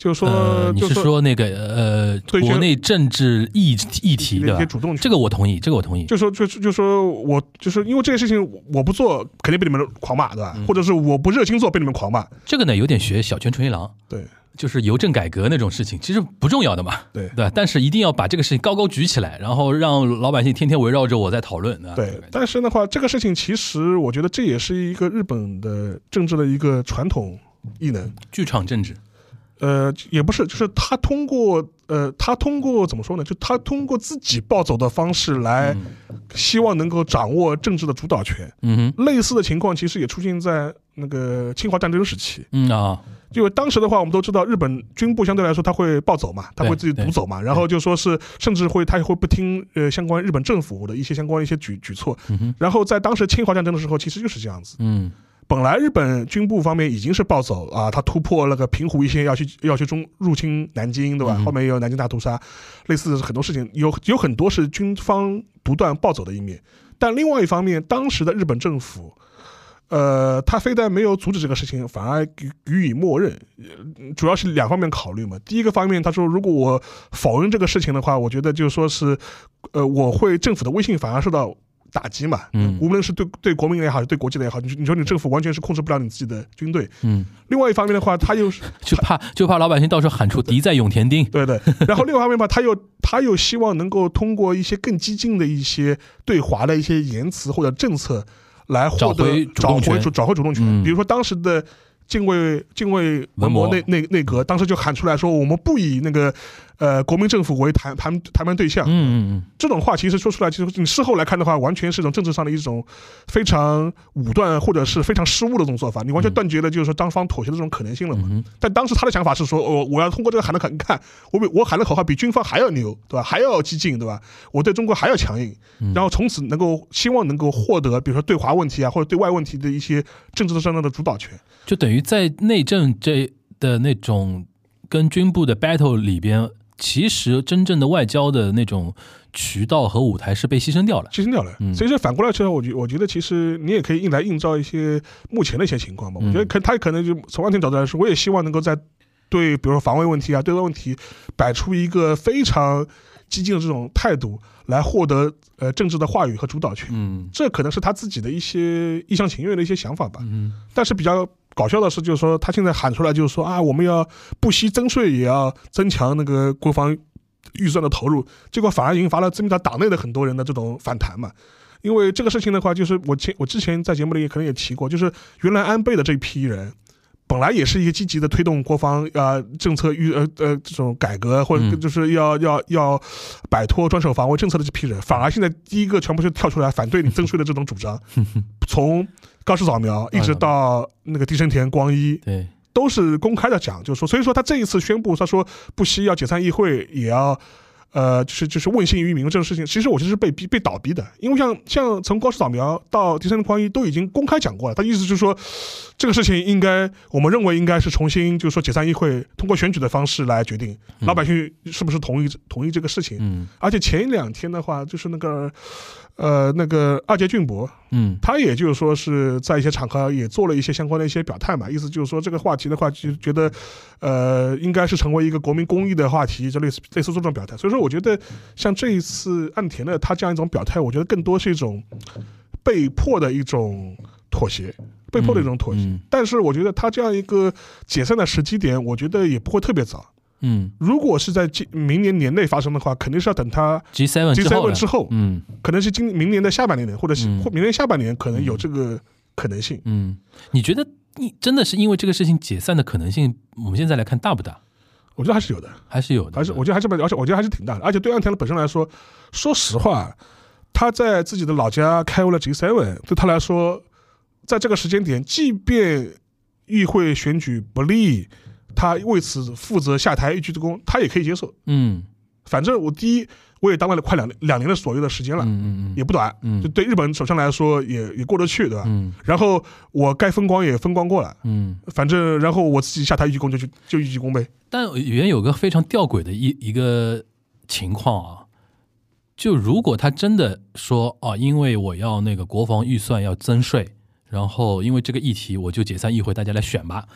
就是说，你是说那个呃，国内政治议议题的主动权，这个我同意，这个我同意。就说，就就说我就是因为这个事情我不做，肯定被你们狂骂，对吧？或者是我不热心做，被你们狂骂。这个呢，有点学小泉纯一郎，对，就是邮政改革那种事情，其实不重要的嘛，对对。但是一定要把这个事情高高举起来，然后让老百姓天天围绕着我在讨论。对，但是的话，这个事情其实我觉得这也是一个日本的政治的一个传统异能，剧场政治。呃，也不是，就是他通过呃，他通过怎么说呢？就他通过自己暴走的方式来，希望能够掌握政治的主导权。嗯哼，类似的情况其实也出现在那个侵华战争时期。嗯啊，因为当时的话，我们都知道日本军部相对来说他会暴走嘛，他会自己独走嘛，然后就说是甚至会他也会不听呃相关日本政府的一些相关的一些举举措。嗯哼，然后在当时侵华战争的时候，其实就是这样子。嗯本来日本军部方面已经是暴走啊，他突破那个平湖一线要去要去中入侵南京，对吧？嗯后面也有南京大屠杀，类似很多事情，有有很多是军方不断暴走的一面。但另外一方面，当时的日本政府，呃，他非但没有阻止这个事情，反而予予以默认，呃主要是两方面考虑嘛。第一个方面，他说如果我否认这个事情的话，我觉得就是说是，呃，我会政府的威信反而受到。打击嘛，嗯。无论是对对国民也好，还是对国际的也好，你你说你政府完全是控制不了你自己的军队。嗯，另外一方面的话，他又是 (laughs) 就怕就怕老百姓到时候喊出“敌在永田町。对对，然后另外一方面吧，(laughs) 他又他又希望能够通过一些更激进的一些对华的一些言辞或者政策，来获找回得主动权。找回主找回主动权。嗯。比如说当时的近卫近卫文文博内内内阁，当时就喊出来说，我们不以那个呃国民政府为谈谈谈判对”。象。嗯嗯嗯这种话其实说出来，其实你事后来看的话，完全是一种政治上的一种非常武断或者是非常失误的这种做法，你完全断绝了就是说张方妥协的这种可能性了嘛。嗯但当时他的想法是说，我、我要通过这个喊的口，你看我比我喊的口号比军方还要牛，对吧？还要激进，对吧？我对中国还要强硬，嗯然后从此能够希望能够获得，比如说对华问题啊或者对外问题的一些政治上的主导权。就等于在内政这的那种跟军部的 battle 里边，其实真正的外交的那种渠道和舞台是被牺牲掉了。牺牲掉了。嗯所以说反过来说，我觉我觉得其实你也可以硬来映照一些目前的一些情况嘛。嗯我觉得可他可能就从安全角度来说，我也希望能够在对比如说防卫问题啊、对外问题摆出一个非常激进的这种态度，来获得呃政治的话语和主导权。嗯这可能是他自己的一些一厢情愿的一些想法吧。嗯但是比较搞笑的是，就是说他现在喊出来，就是说啊，我们要不惜增税，也要增强那个国防预算的投入，结果反而引发了自民党党内的很多人的这种反弹嘛。因为这个事情的话，就是我前我之前在节目里可能也提过，就是原来安倍的这一批人。本来也是一个积极的推动国防呃政策预呃呃这种改革，或者嗯就是要要要摆脱专守防卫政策的这批人，反而现在第一个全部是跳出来反对你增税的这种主张，(laughs) 从高市早苗一直到那个地生田光一，对，都是公开的讲，就是说，所以说他这一次宣布，他说不惜要解散议会，也要。呃，就是就是问心于民这种事情，其实我就是被逼被倒逼的，因为像像从高市早苗到地生田光一都已经公开讲过了，他意思就是说，这个事情应该我们认为应该是重新就是说解散议会，通过选举的方式来决定老百姓是不是同意同意这个事情。嗯而且前两天的话，就是那个呃那个二阶俊博，嗯他也就是说是在一些场合也做了一些相关的一些表态嘛，意思就是说这个话题的话，就觉得呃应该是成为一个国民公益的话题，就类似类似这种表态。所以说，我觉得像这一次岸田的他这样一种表态，我觉得更多是一种被迫的一种妥协，被迫的一种妥协。嗯但是我觉得他这样一个解散的时机点，我觉得也不会特别早。嗯。如果是在今明年年内发生的话，肯定是要等他，G seven G 之后 seven 之后，嗯。可能是今明年的下半年，或者是嗯。或明年下半年，可能有这个可能性。嗯，你觉得你真的是因为这个事情解散的可能性，我们现在来看大不大？我觉得还是有的，还是有的，还是我觉得还是蛮，而且我觉得还是挺大的。而且对岸田的本身来说，说实话，他在自己的老家开过了 G seven，对他来说，在这个时间点，即便议会选举不利，他为此负责下台一鞠躬，他也可以接受。嗯反正我第一，我也当了快两两年的左右的时间了，嗯嗯嗯也不短，嗯就对日本首相来说也也过得去，对吧？嗯然后我该风光也风光过了，嗯。反正然后我自己下台一鞠躬就去就一鞠躬呗。但原有个非常吊诡的一一个情况啊，就如果他真的说哦，因为我要那个国防预算要增税，然后因为这个议题我就解散议会，大家来选吧。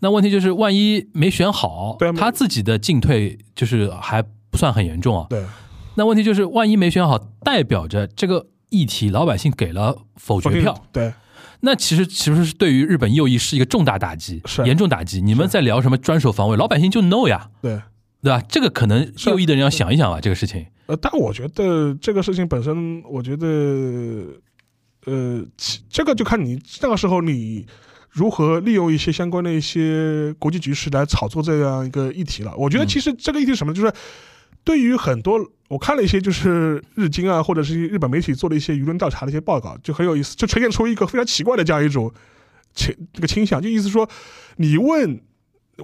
那问题就是，万一没选好他自己的进退就是还不算很严重啊。对，那问题就是，万一没选好，代表着这个议题老百姓给了否决票，对，那其实其实是对于日本右翼是一个重大打击，是严重打击。你们在聊什么专守防卫，老百姓就 no 呀。对。对吧？这个可能右翼的人要想一想啊，这个事情。呃，但我觉得这个事情本身，我觉得，呃，这个就看你那个时候你如何利用一些相关的一些国际局势来炒作这样一个议题了。我觉得其实这个议题是什么，就是对于很多我看了一些就是日经啊，或者是日本媒体做的一些舆论调查的一些报告，就很有意思，就呈现出一个非常奇怪的这样一种倾这个倾向，就意思说，你问。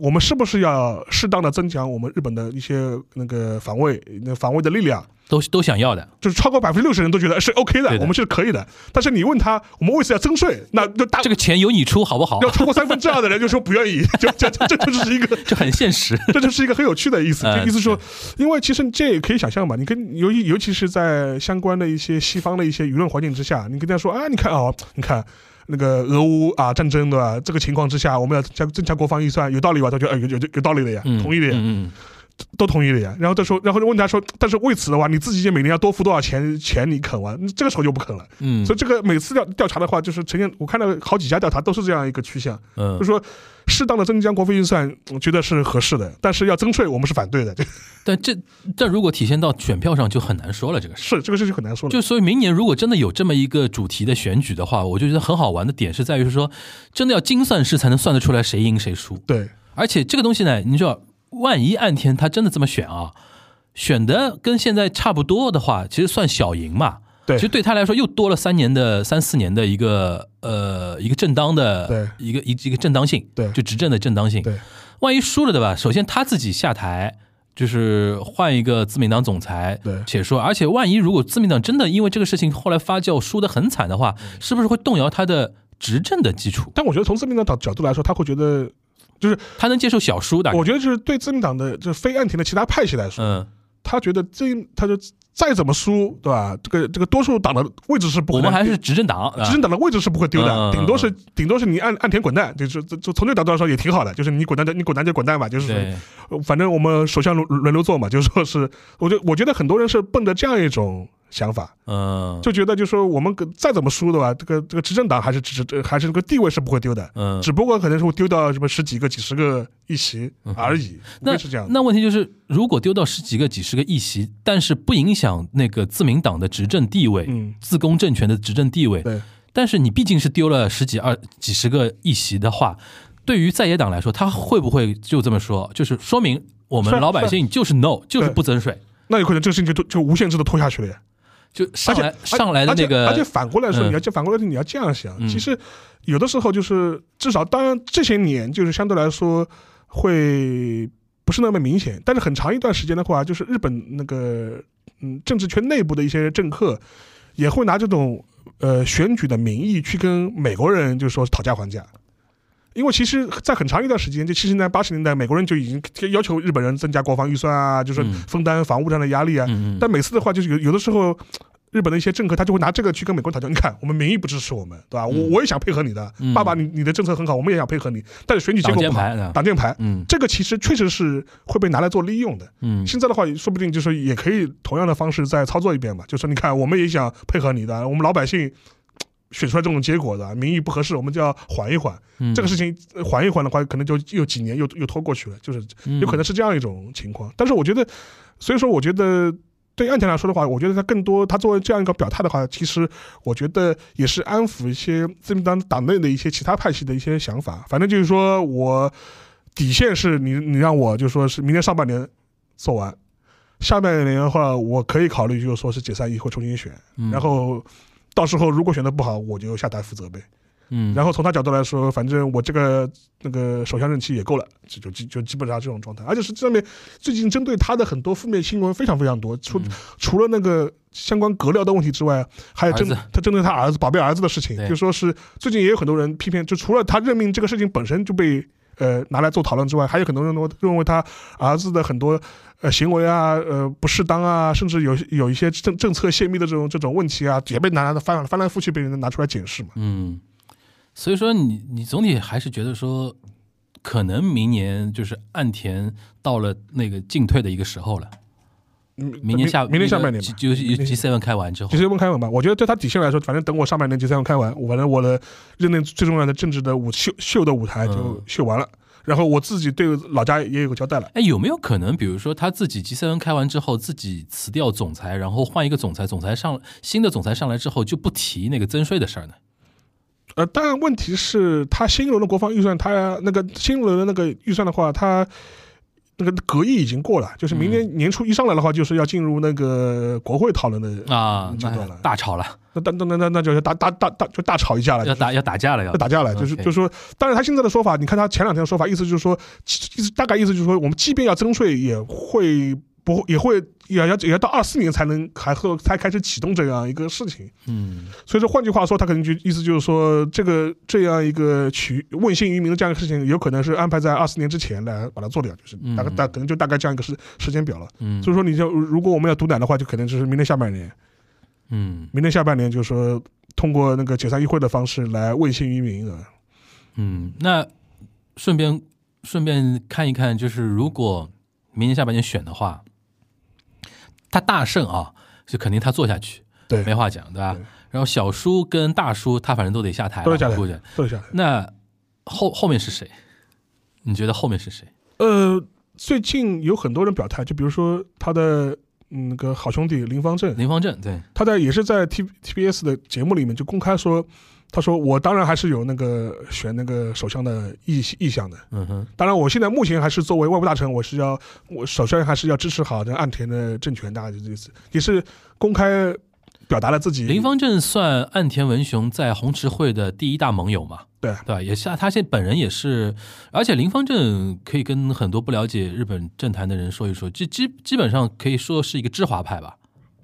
我们是不是要适当的增强我们日本的一些那个防卫、那防卫的力量？都都想要的，就是超过百分之六十人都觉得是 OK 的，的我们是可以的。但是你问他，我们为此要征税，那就大这个钱由你出好不好？要超过三分之二的人就说不愿意，(laughs) 就这这这就是一个。(laughs) 这很现实。这就是一个很有趣的意思，(laughs) 哎就意思说，因为其实这也可以想象嘛，你跟尤其尤其是在相关的一些西方的一些舆论环境之下，你跟他说啊，你看啊、你看那个俄乌啊战争对吧？这个情况之下，我们要加增加国防预算，有道理吧？他就哎有有有有道理的呀，嗯，同意的呀。嗯嗯都同意了呀。然后他说，然后就问他说，但是为此的话，你自己每年要多付多少钱？钱你肯完？这个时候就不肯了。嗯，所以这个每次调调查的话，就是呈现我看到好几家调查都是这样一个趋向，嗯就说适当的增加国费预算，我觉得是合适的，但是要增税，我们是反对的。(laughs) 但这但如果体现到选票上就很难说了，这个事。是这个事就很难说了。就所以明年如果真的有这么一个主题的选举的话，我就觉得很好玩的点是在于是说，真的要精算师才能算得出来谁赢谁输。对，而且这个东西呢，你知道，万一岸田他真的这么选啊，选的跟现在差不多的话，其实算小赢嘛。对其实对他来说又多了三年的三四年的一个呃一个正当的对一个一一个正当性，对就执政的正当性。对，万一输了对吧？首先他自己下台，就是换一个自民党总裁，对且说，而且万一如果自民党真的因为这个事情后来发酵输得很惨的话，是不是会动摇他的执政的基础？但我觉得从自民党角角度来说，他会觉得，他能接受小输的？我觉得就是对自民党的这非岸田的其他派系来说，嗯，他觉得这他就再怎么输，对吧？这个这个多数党的位置是不我们还是执政党，执政党的位置是不会丢的，顶多是顶多是你按岸田滚蛋，就是就就从这个角度来说也挺好的，就是你滚蛋就你滚蛋就滚蛋吧，就是反正我们首相轮轮流做嘛，就是说是，我觉我觉得很多人是奔着这样一种想法，嗯，就觉得就说我们再怎么输的话，这个这个执政党还是执执还是这个地位是不会丢的，嗯，只不过可能是会丢到什么十几个、几十个议席而已，那非是这样的。那问题就是，如果丢到十几个、几十个议席，但是不影响那个自民党的执政地位，嗯，自公政权的执政地位，对，但是你毕竟是丢了十几二几十个议席的话，对于在野党来说，他会不会就这么说？就是说明我们老百姓就是 no，就是不增税，那有可能这个事情就就无限制的拖下去了呀。就上来而且上来的那个，而且而且反过来说，嗯你要反过来你要这样想，嗯其实有的时候就是至少当然这些年就是相对来说会不是那么明显，但是很长一段时间的话，就是日本那个嗯政治圈内部的一些政客也会拿这种呃选举的名义去跟美国人就是说讨价还价。因为其实，在很长一段时间，就七十年代、八十年代，美国人就已经要求日本人增加国防预算啊，就是嗯分担防务上的压力啊。但每次的话，就是有有的时候，日本的一些政客他就会拿这个去跟美国人讨价。你看，我们民意不支持我们，对吧？我嗯我也想配合你的，嗯爸爸，你你的政策很好，我们也想配合你，但是选举结挡果不好，箭牌的，挡箭牌。嗯这个其实确实是会被拿来做利用的。嗯现在的话，说不定就是也可以同样的方式再操作一遍嘛。就是你看，我们也想配合你的，我们老百姓选出来这种结果的，民意不合适，我们就要缓一缓。嗯，这个事情呃缓一缓的话，可能就又几年又又拖过去了，就是嗯有可能是这样一种情况。但是我觉得，所以说我觉得对岸田来说的话，我觉得他更多他作为这样一个表态的话，其实我觉得也是安抚一些自民党党内的一些其他派系的一些想法。反正就是说我底线是你你让我就说是明年上半年做完。下半年的话，我可以考虑，就是说是解散议会重新选，嗯然后到时候如果选的不好，我就下台负责呗。嗯，然后从他角度来说，反正我这个那个首相任期也够了，就就就就基本上这种状态。而且是上面最近针对他的很多负面新闻非常非常多，除、嗯除了那个相关阁僚的问题之外，还有针他针对他儿子宝贝儿子的事情，就说是最近也有很多人批评，就除了他任命这个事情本身就被。呃，拿来做讨论之外，还有很多人认为认为他儿子的很多呃行为啊，呃不适当啊，甚至有有一些政政策泄密的这种这种问题啊，也被拿来翻翻来覆去被人拿出来检视嘛。嗯，所以说你你总体还是觉得说，可能明年就是岸田到了那个进退的一个时候了。嗯明年下明年下半年吧，就就 G seven 开完之后其，实问开完吧，我觉得对他底线来说，反正等我上半年 G 三开完，反正我的任内最重要的政治的舞秀秀的舞台就嗯秀完了，然后我自己对老家也有个交代了。哎，有没有可能，比如说他自己 G seven 开完之后，自己辞掉总裁，然后换一个总裁，总裁上新的总裁上来之后就不提那个增税的事儿呢？呃，但问题是，他新一轮的国防预算，他那个新一轮的那个预算的话，他那个隔议已经过了，就是明年年初一上来的话，就是要进入那个国会讨论的啊，阶段了。那大吵了，那那那那那那就是大大大大就大吵一架了，要打要打架了，要要打架了，就是就是说，当然他现在的说法，你看他前两天的说法，意思就是说，意思大概意思就是说，我们即便要增税，也会不也会也要也要到二四年才能还会才开始启动这样一个事情。嗯所以说，换句话说，他可能就意思就是说，这个这样一个取问信于民的这样一个事情，有可能是安排在二四年之前来把它做掉，就是大概嗯大可能就大概这样一个时时间表了。嗯，所以说，你就如果我们要读奶的话，就可能就是明年下半年，嗯明年下半年就是说通过那个解散议会的方式来问信于民的。嗯，那顺便顺便看一看，就是如果明年下半年选的话，他大胜啊，就肯定他做下去，对没话讲，对吧对？然后小叔跟大叔他反正都得下台了，都得下台我估计对一下。那后后面是谁？你觉得后面是谁？呃，最近有很多人表态，就比如说他的嗯那个好兄弟林方正，林方正对，他在也是在 T T B S 的节目里面就公开说，他说我当然还是有那个选那个首相的意意向的。嗯哼，当然，我现在目前还是作为外务大臣，我是要我首先还是要支持好这岸田的政权，大概就这意思，也是公开表达了自己。林方正算岸田文雄在红池会的第一大盟友嘛？对对吧？也是啊他现在本人也是，而且林方正可以跟很多不了解日本政坛的人说一说，基基基本上可以说是一个知华派吧，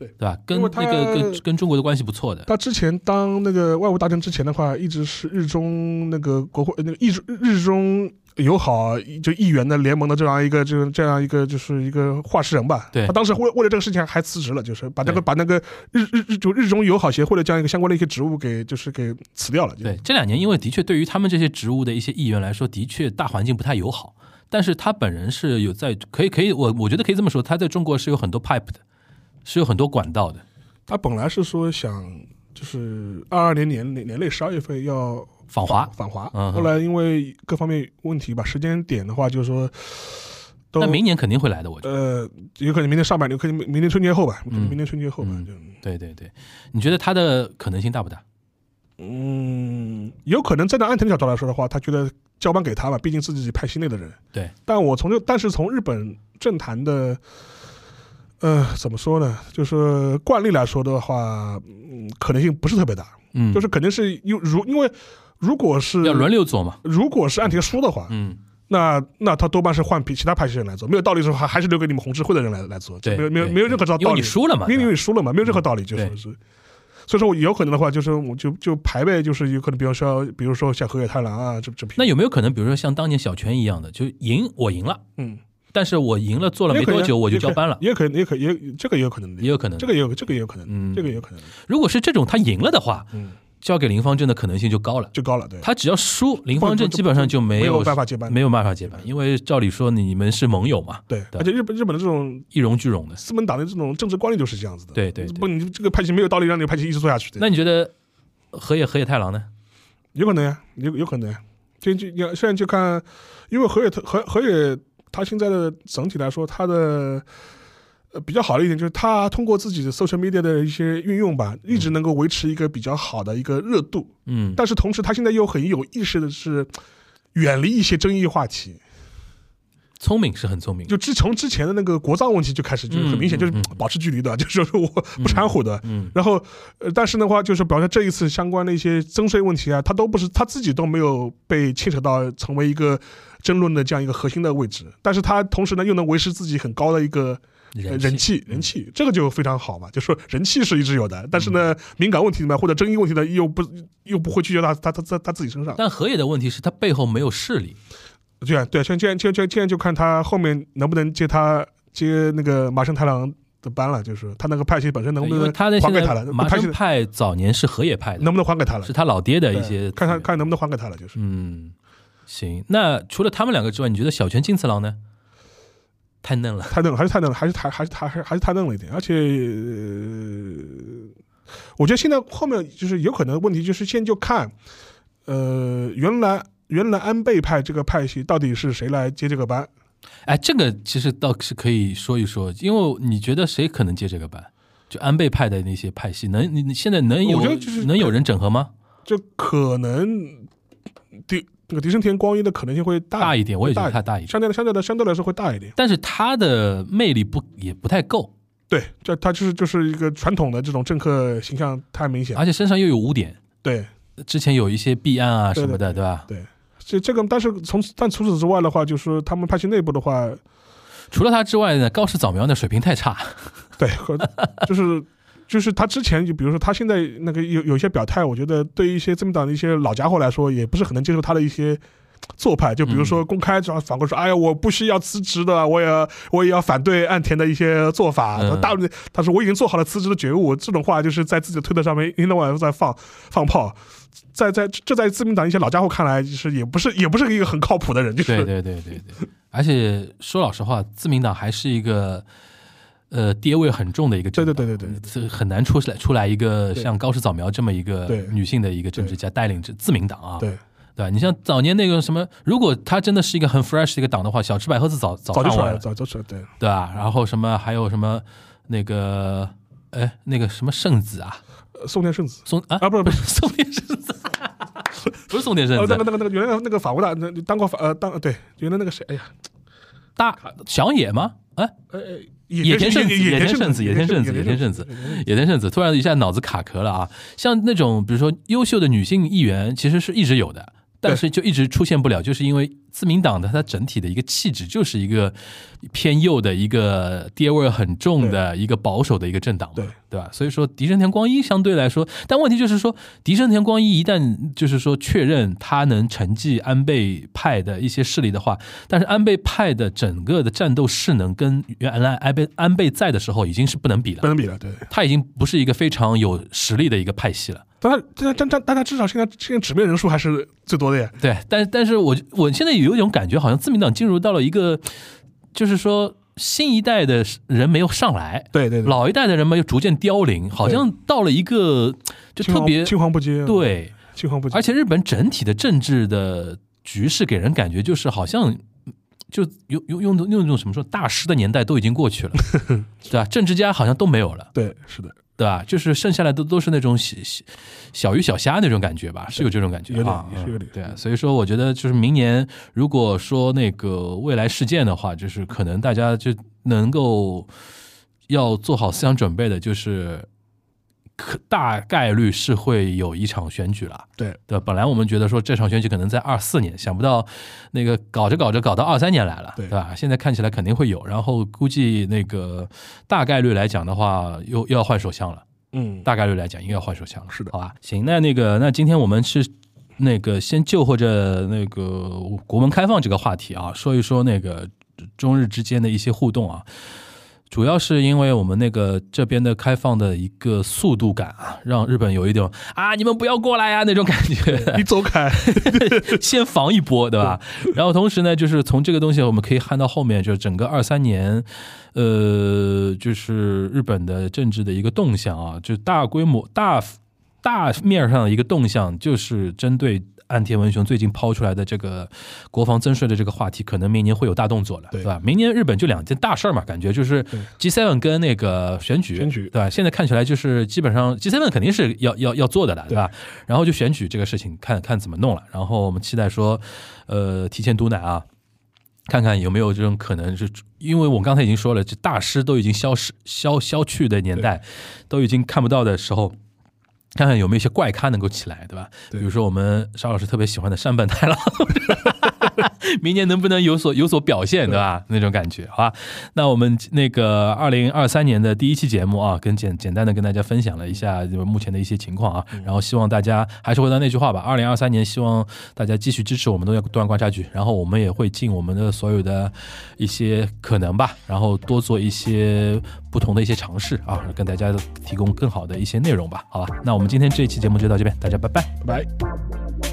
对对吧？跟那个跟跟中国的关系不错的，他之前当那个外务大臣之前的话，一直是日中那个国会那个日日中友好就议员的联盟的这样一个这这样一个就是一个话事人吧。对他当时为为了这个事情还辞职了，就是把这个把那个日日日就日中友好协会的这样一个相关的一些职务给就是给辞掉了。对，这两年因为的确对于他们这些职务的一些议员来说，的确大环境不太友好。但是他本人是有在可以可以，我我觉得可以这么说，他在中国是有很多 pipe 的，是有很多管道的。他本来是说想就是二二年年年年内十二月份要访华访华，嗯后来因为各方面问题吧，时间点的话就是说都那明年肯定会来的，我觉得。呃，有可能明年上半年，有可能明明年春节后吧，明年春节后吧，对对对，你觉得他的可能性大不大？嗯，有可能站在安藤的角度来说的话，他觉得交班给他吧，毕竟自己派系内的人。对，但我从这，但是从日本政坛的，呃，怎么说呢？就是惯例来说的话，嗯，可能性不是特别大，嗯，就是肯定是因如因为如果是要轮流做嘛。如果是岸田输的话，嗯，那那他多半是换其其他派系人来做，没有道理说还，还是留给你们红智会的人来来做，没有没有没有任何道理，因为你输了嘛，因为你输了嘛，没有任何道理，就是。所以说，我有可能的话，就是我就就排呗，就是有可能，比如说，比如说像河野太郎啊，这这批，那有没有可能，比如说像当年小泉一样的，就赢我赢了，嗯，但是我赢了做了没多久我就交班了，也可能，也可也这个也有可能的，也有可能。这。个也有这个也有可能，嗯。这个也有可能，如果是这种他赢了的话，嗯，交给林方正的可能性就高了。就高了，对，他只要输，林方正基本上就没没有有办法接班。没有办法接班，因为照理说你们是盟友嘛，对，对而且日本日本的这种一荣俱荣的。四门党的这种政治观念就是这样子的，对对对。不，你这个派系没有道理让你派系一直做下去的，那你觉得河野河野太郎呢？有可能呀，有有可能呀。就就要现在就看，因为河野河河野他现在的整体来说，他的呃比较好的一点就是他通过自己的 social media 的一些运用吧，一直能够维持一个比较好的一个热度。嗯，但是同时，他现在又很有意识的是远离一些争议话题。聪明是很聪明，就之从之前的那个国葬问题就开始，就是很明显就是保持距离的，(laughs) 就是说我不掺和的。嗯然后，呃，但是的话，就是表示这一次相关的一些征税问题啊，他都不是他自己都没有被牵扯到成为一个争论的这样一个核心的位置，但是他同时呢又能维持自己很高的一个呃人人气，人气这个就非常好嘛，就说人气是一直有的，但是呢，敏感问题呢或者争议问题呢又不又不会聚焦到他他他他自己身上。但河野的问题是他背后没有势力，对啊，对啊，现在现在现在现在就看他后面能不能接他接那个麻生太郎的班了，就是他那个派系本身能不能还给他了？麻生派早年是河野派的，能不能还给他了是？他老爹的一些看看看能不能还给他了，就是。嗯，行。那除了他们两个之外，你觉得小泉进次郎呢？太嫩了，太嫩了，还是太嫩了，还是太还是太还是还是太嫩了一点，而且、呃我觉得现在后面就是有可能问题就是先就看，呃，原来原来安倍派这个派系到底是谁来接这个班？哎，这个其实倒是可以说一说，因为你觉得谁可能接这个班？就安倍派的那些派系，能你你现在能有我觉得就是能有人整合吗？就可能迪那个迪生田光一的可能性会大大一点，我也觉得它大一点，相对的相对的相对来说会大一点。但是它的魅力不也不太够，对，这他就是就是一个传统的这种政客形象太明显。而且身上又有污点，对之前有一些弊案啊什么的，对对吧？对，这这个但是从但除此之外的话，就是说他们派系内部的话，除了他之外呢，高市早苗的水平太差，对，就是就是他之前就比如说他现在那个有有一些表态，我觉得对于一些自民党的一些老家伙来说，也不是很能接受他的一些。做派，就比如说公开这样反过说，哎呀，我不需要辞职的，我也我也要反对岸田的一些做法。嗯大陆他说我已经做好了辞职的觉悟，这种话就是在自己的推特上面一天到晚在放放炮，在在这在自民党一些老家伙看来，就是也不是也不是一个很靠谱的人，就是对对对对对。而且说老实话，自民党还是一个呃爹味很重的一个政党，对对对对对这很难出来出来一个像高市早苗这么一个对。女性的一个政治家带领着自民党啊，对，对吧？你像早年那个什么，如果他真的是一个很 fresh 的一个党的话，小池百合子早早就出来了，早就出来了，对，对吧？然后什么还有什么那个哎那个什么圣子啊，呃松田圣子。松啊？啊，不是不是。(laughs) 松田圣子，(laughs) 不是松田圣子，那个，那个那个原来那个法国大那当过法呃当对原来那个谁哎呀。大小野吗？哎，呃呃野田圣子野田圣子野田圣子野田圣子野田圣子突然一下脑子卡壳了啊！像那种比如说优秀的女性议员，其实是一直有的，但是就一直出现不了，就是因为自民党的它整体的一个气质就是一个偏右的一个爹味儿很重的一个保守的一个政党嘛，对对吧？所以说狄生田光一相对来说，但问题就是说，狄生田光一一旦就是说确认他能承继安倍派的一些势力的话，但是安倍派的整个的战斗势能跟原来安倍安倍在的时候已经是不能比了，不能比了，对。他已经不是一个非常有实力的一个派系了。但他但但但但他至少现在现在纸面人数还是最多的呀。对，但但是我我现在有一种感觉，好像自民党进入到了一个，就是说新一代的人没有上来，对对对，老一代的人嘛又逐渐凋零，好像到了一个就特别青黄不接，，对，青黄不接，而且日本整体的政治的局势给人感觉就是好像。就用用用用那种什么说大师的年代都已经过去了，(laughs) 对吧？政治家好像都没有了，对是的，对吧？就是剩下来的都是那种小小小鱼小虾那种感觉吧，是有这种感觉有点啊，是有点对啊。所以说，我觉得就是明年如果说那个未来事件的话，就是可能大家就能够要做好思想准备的，就是可大概率是会有一场选举了。对对，本来我们觉得说这场选举可能在二四年，想不到那个搞着搞着搞到二三年来了，对吧？现在看起来肯定会有，然后估计那个大概率来讲的话，又又要换首相了。嗯，大概率来讲，应该要换手枪了，是的好吧？行，那那个，那今天我们是那个先就或者那个国门开放这个话题啊，说一说那个中日之间的一些互动啊。主要是因为我们那个这边的开放的一个速度感啊，让日本有一种啊你们不要过来呀、那种感觉，你走开，(laughs) 先防一波，对吧？然后同时呢，就是从这个东西我们可以看到后面，就是整个二三年，呃，就是日本的政治的一个动向啊，就大规模、大大面上的一个动向，就是针对。岸田文雄最近抛出来的这个国防增税的这个话题，可能明年会有大动作了，对对吧？明年日本就两件大事儿嘛，感觉就是 G7 跟那个选举，选举对吧？现在看起来就是基本上 G7 肯定是要要要做的了，对吧？然后就选举这个事情，看看怎么弄了。然后我们期待说，呃，提前毒奶啊，看看有没有这种可能是，因为我刚才已经说了，这大师都已经消失、消消去的年代，都已经看不到的时候。看看有没有一些怪咖能够起来，对吧？对比如说我们沙老师特别喜欢的山本太郎，(laughs) (laughs) 明年能不能有所有所表现，对吧？那种感觉，好吧？那我们那个二零二三年的第一期节目啊，跟简简单的跟大家分享了一下就是目前的一些情况啊，然后希望大家还是回到那句话吧，二零二三年希望大家继续支持我们的多元观察局，然后我们也会尽我们的所有的一些可能吧，然后多做一些不同的一些尝试啊，跟大家提供更好的一些内容吧，好吧？那我们今天这一期节目就到这边，大家拜拜。拜拜。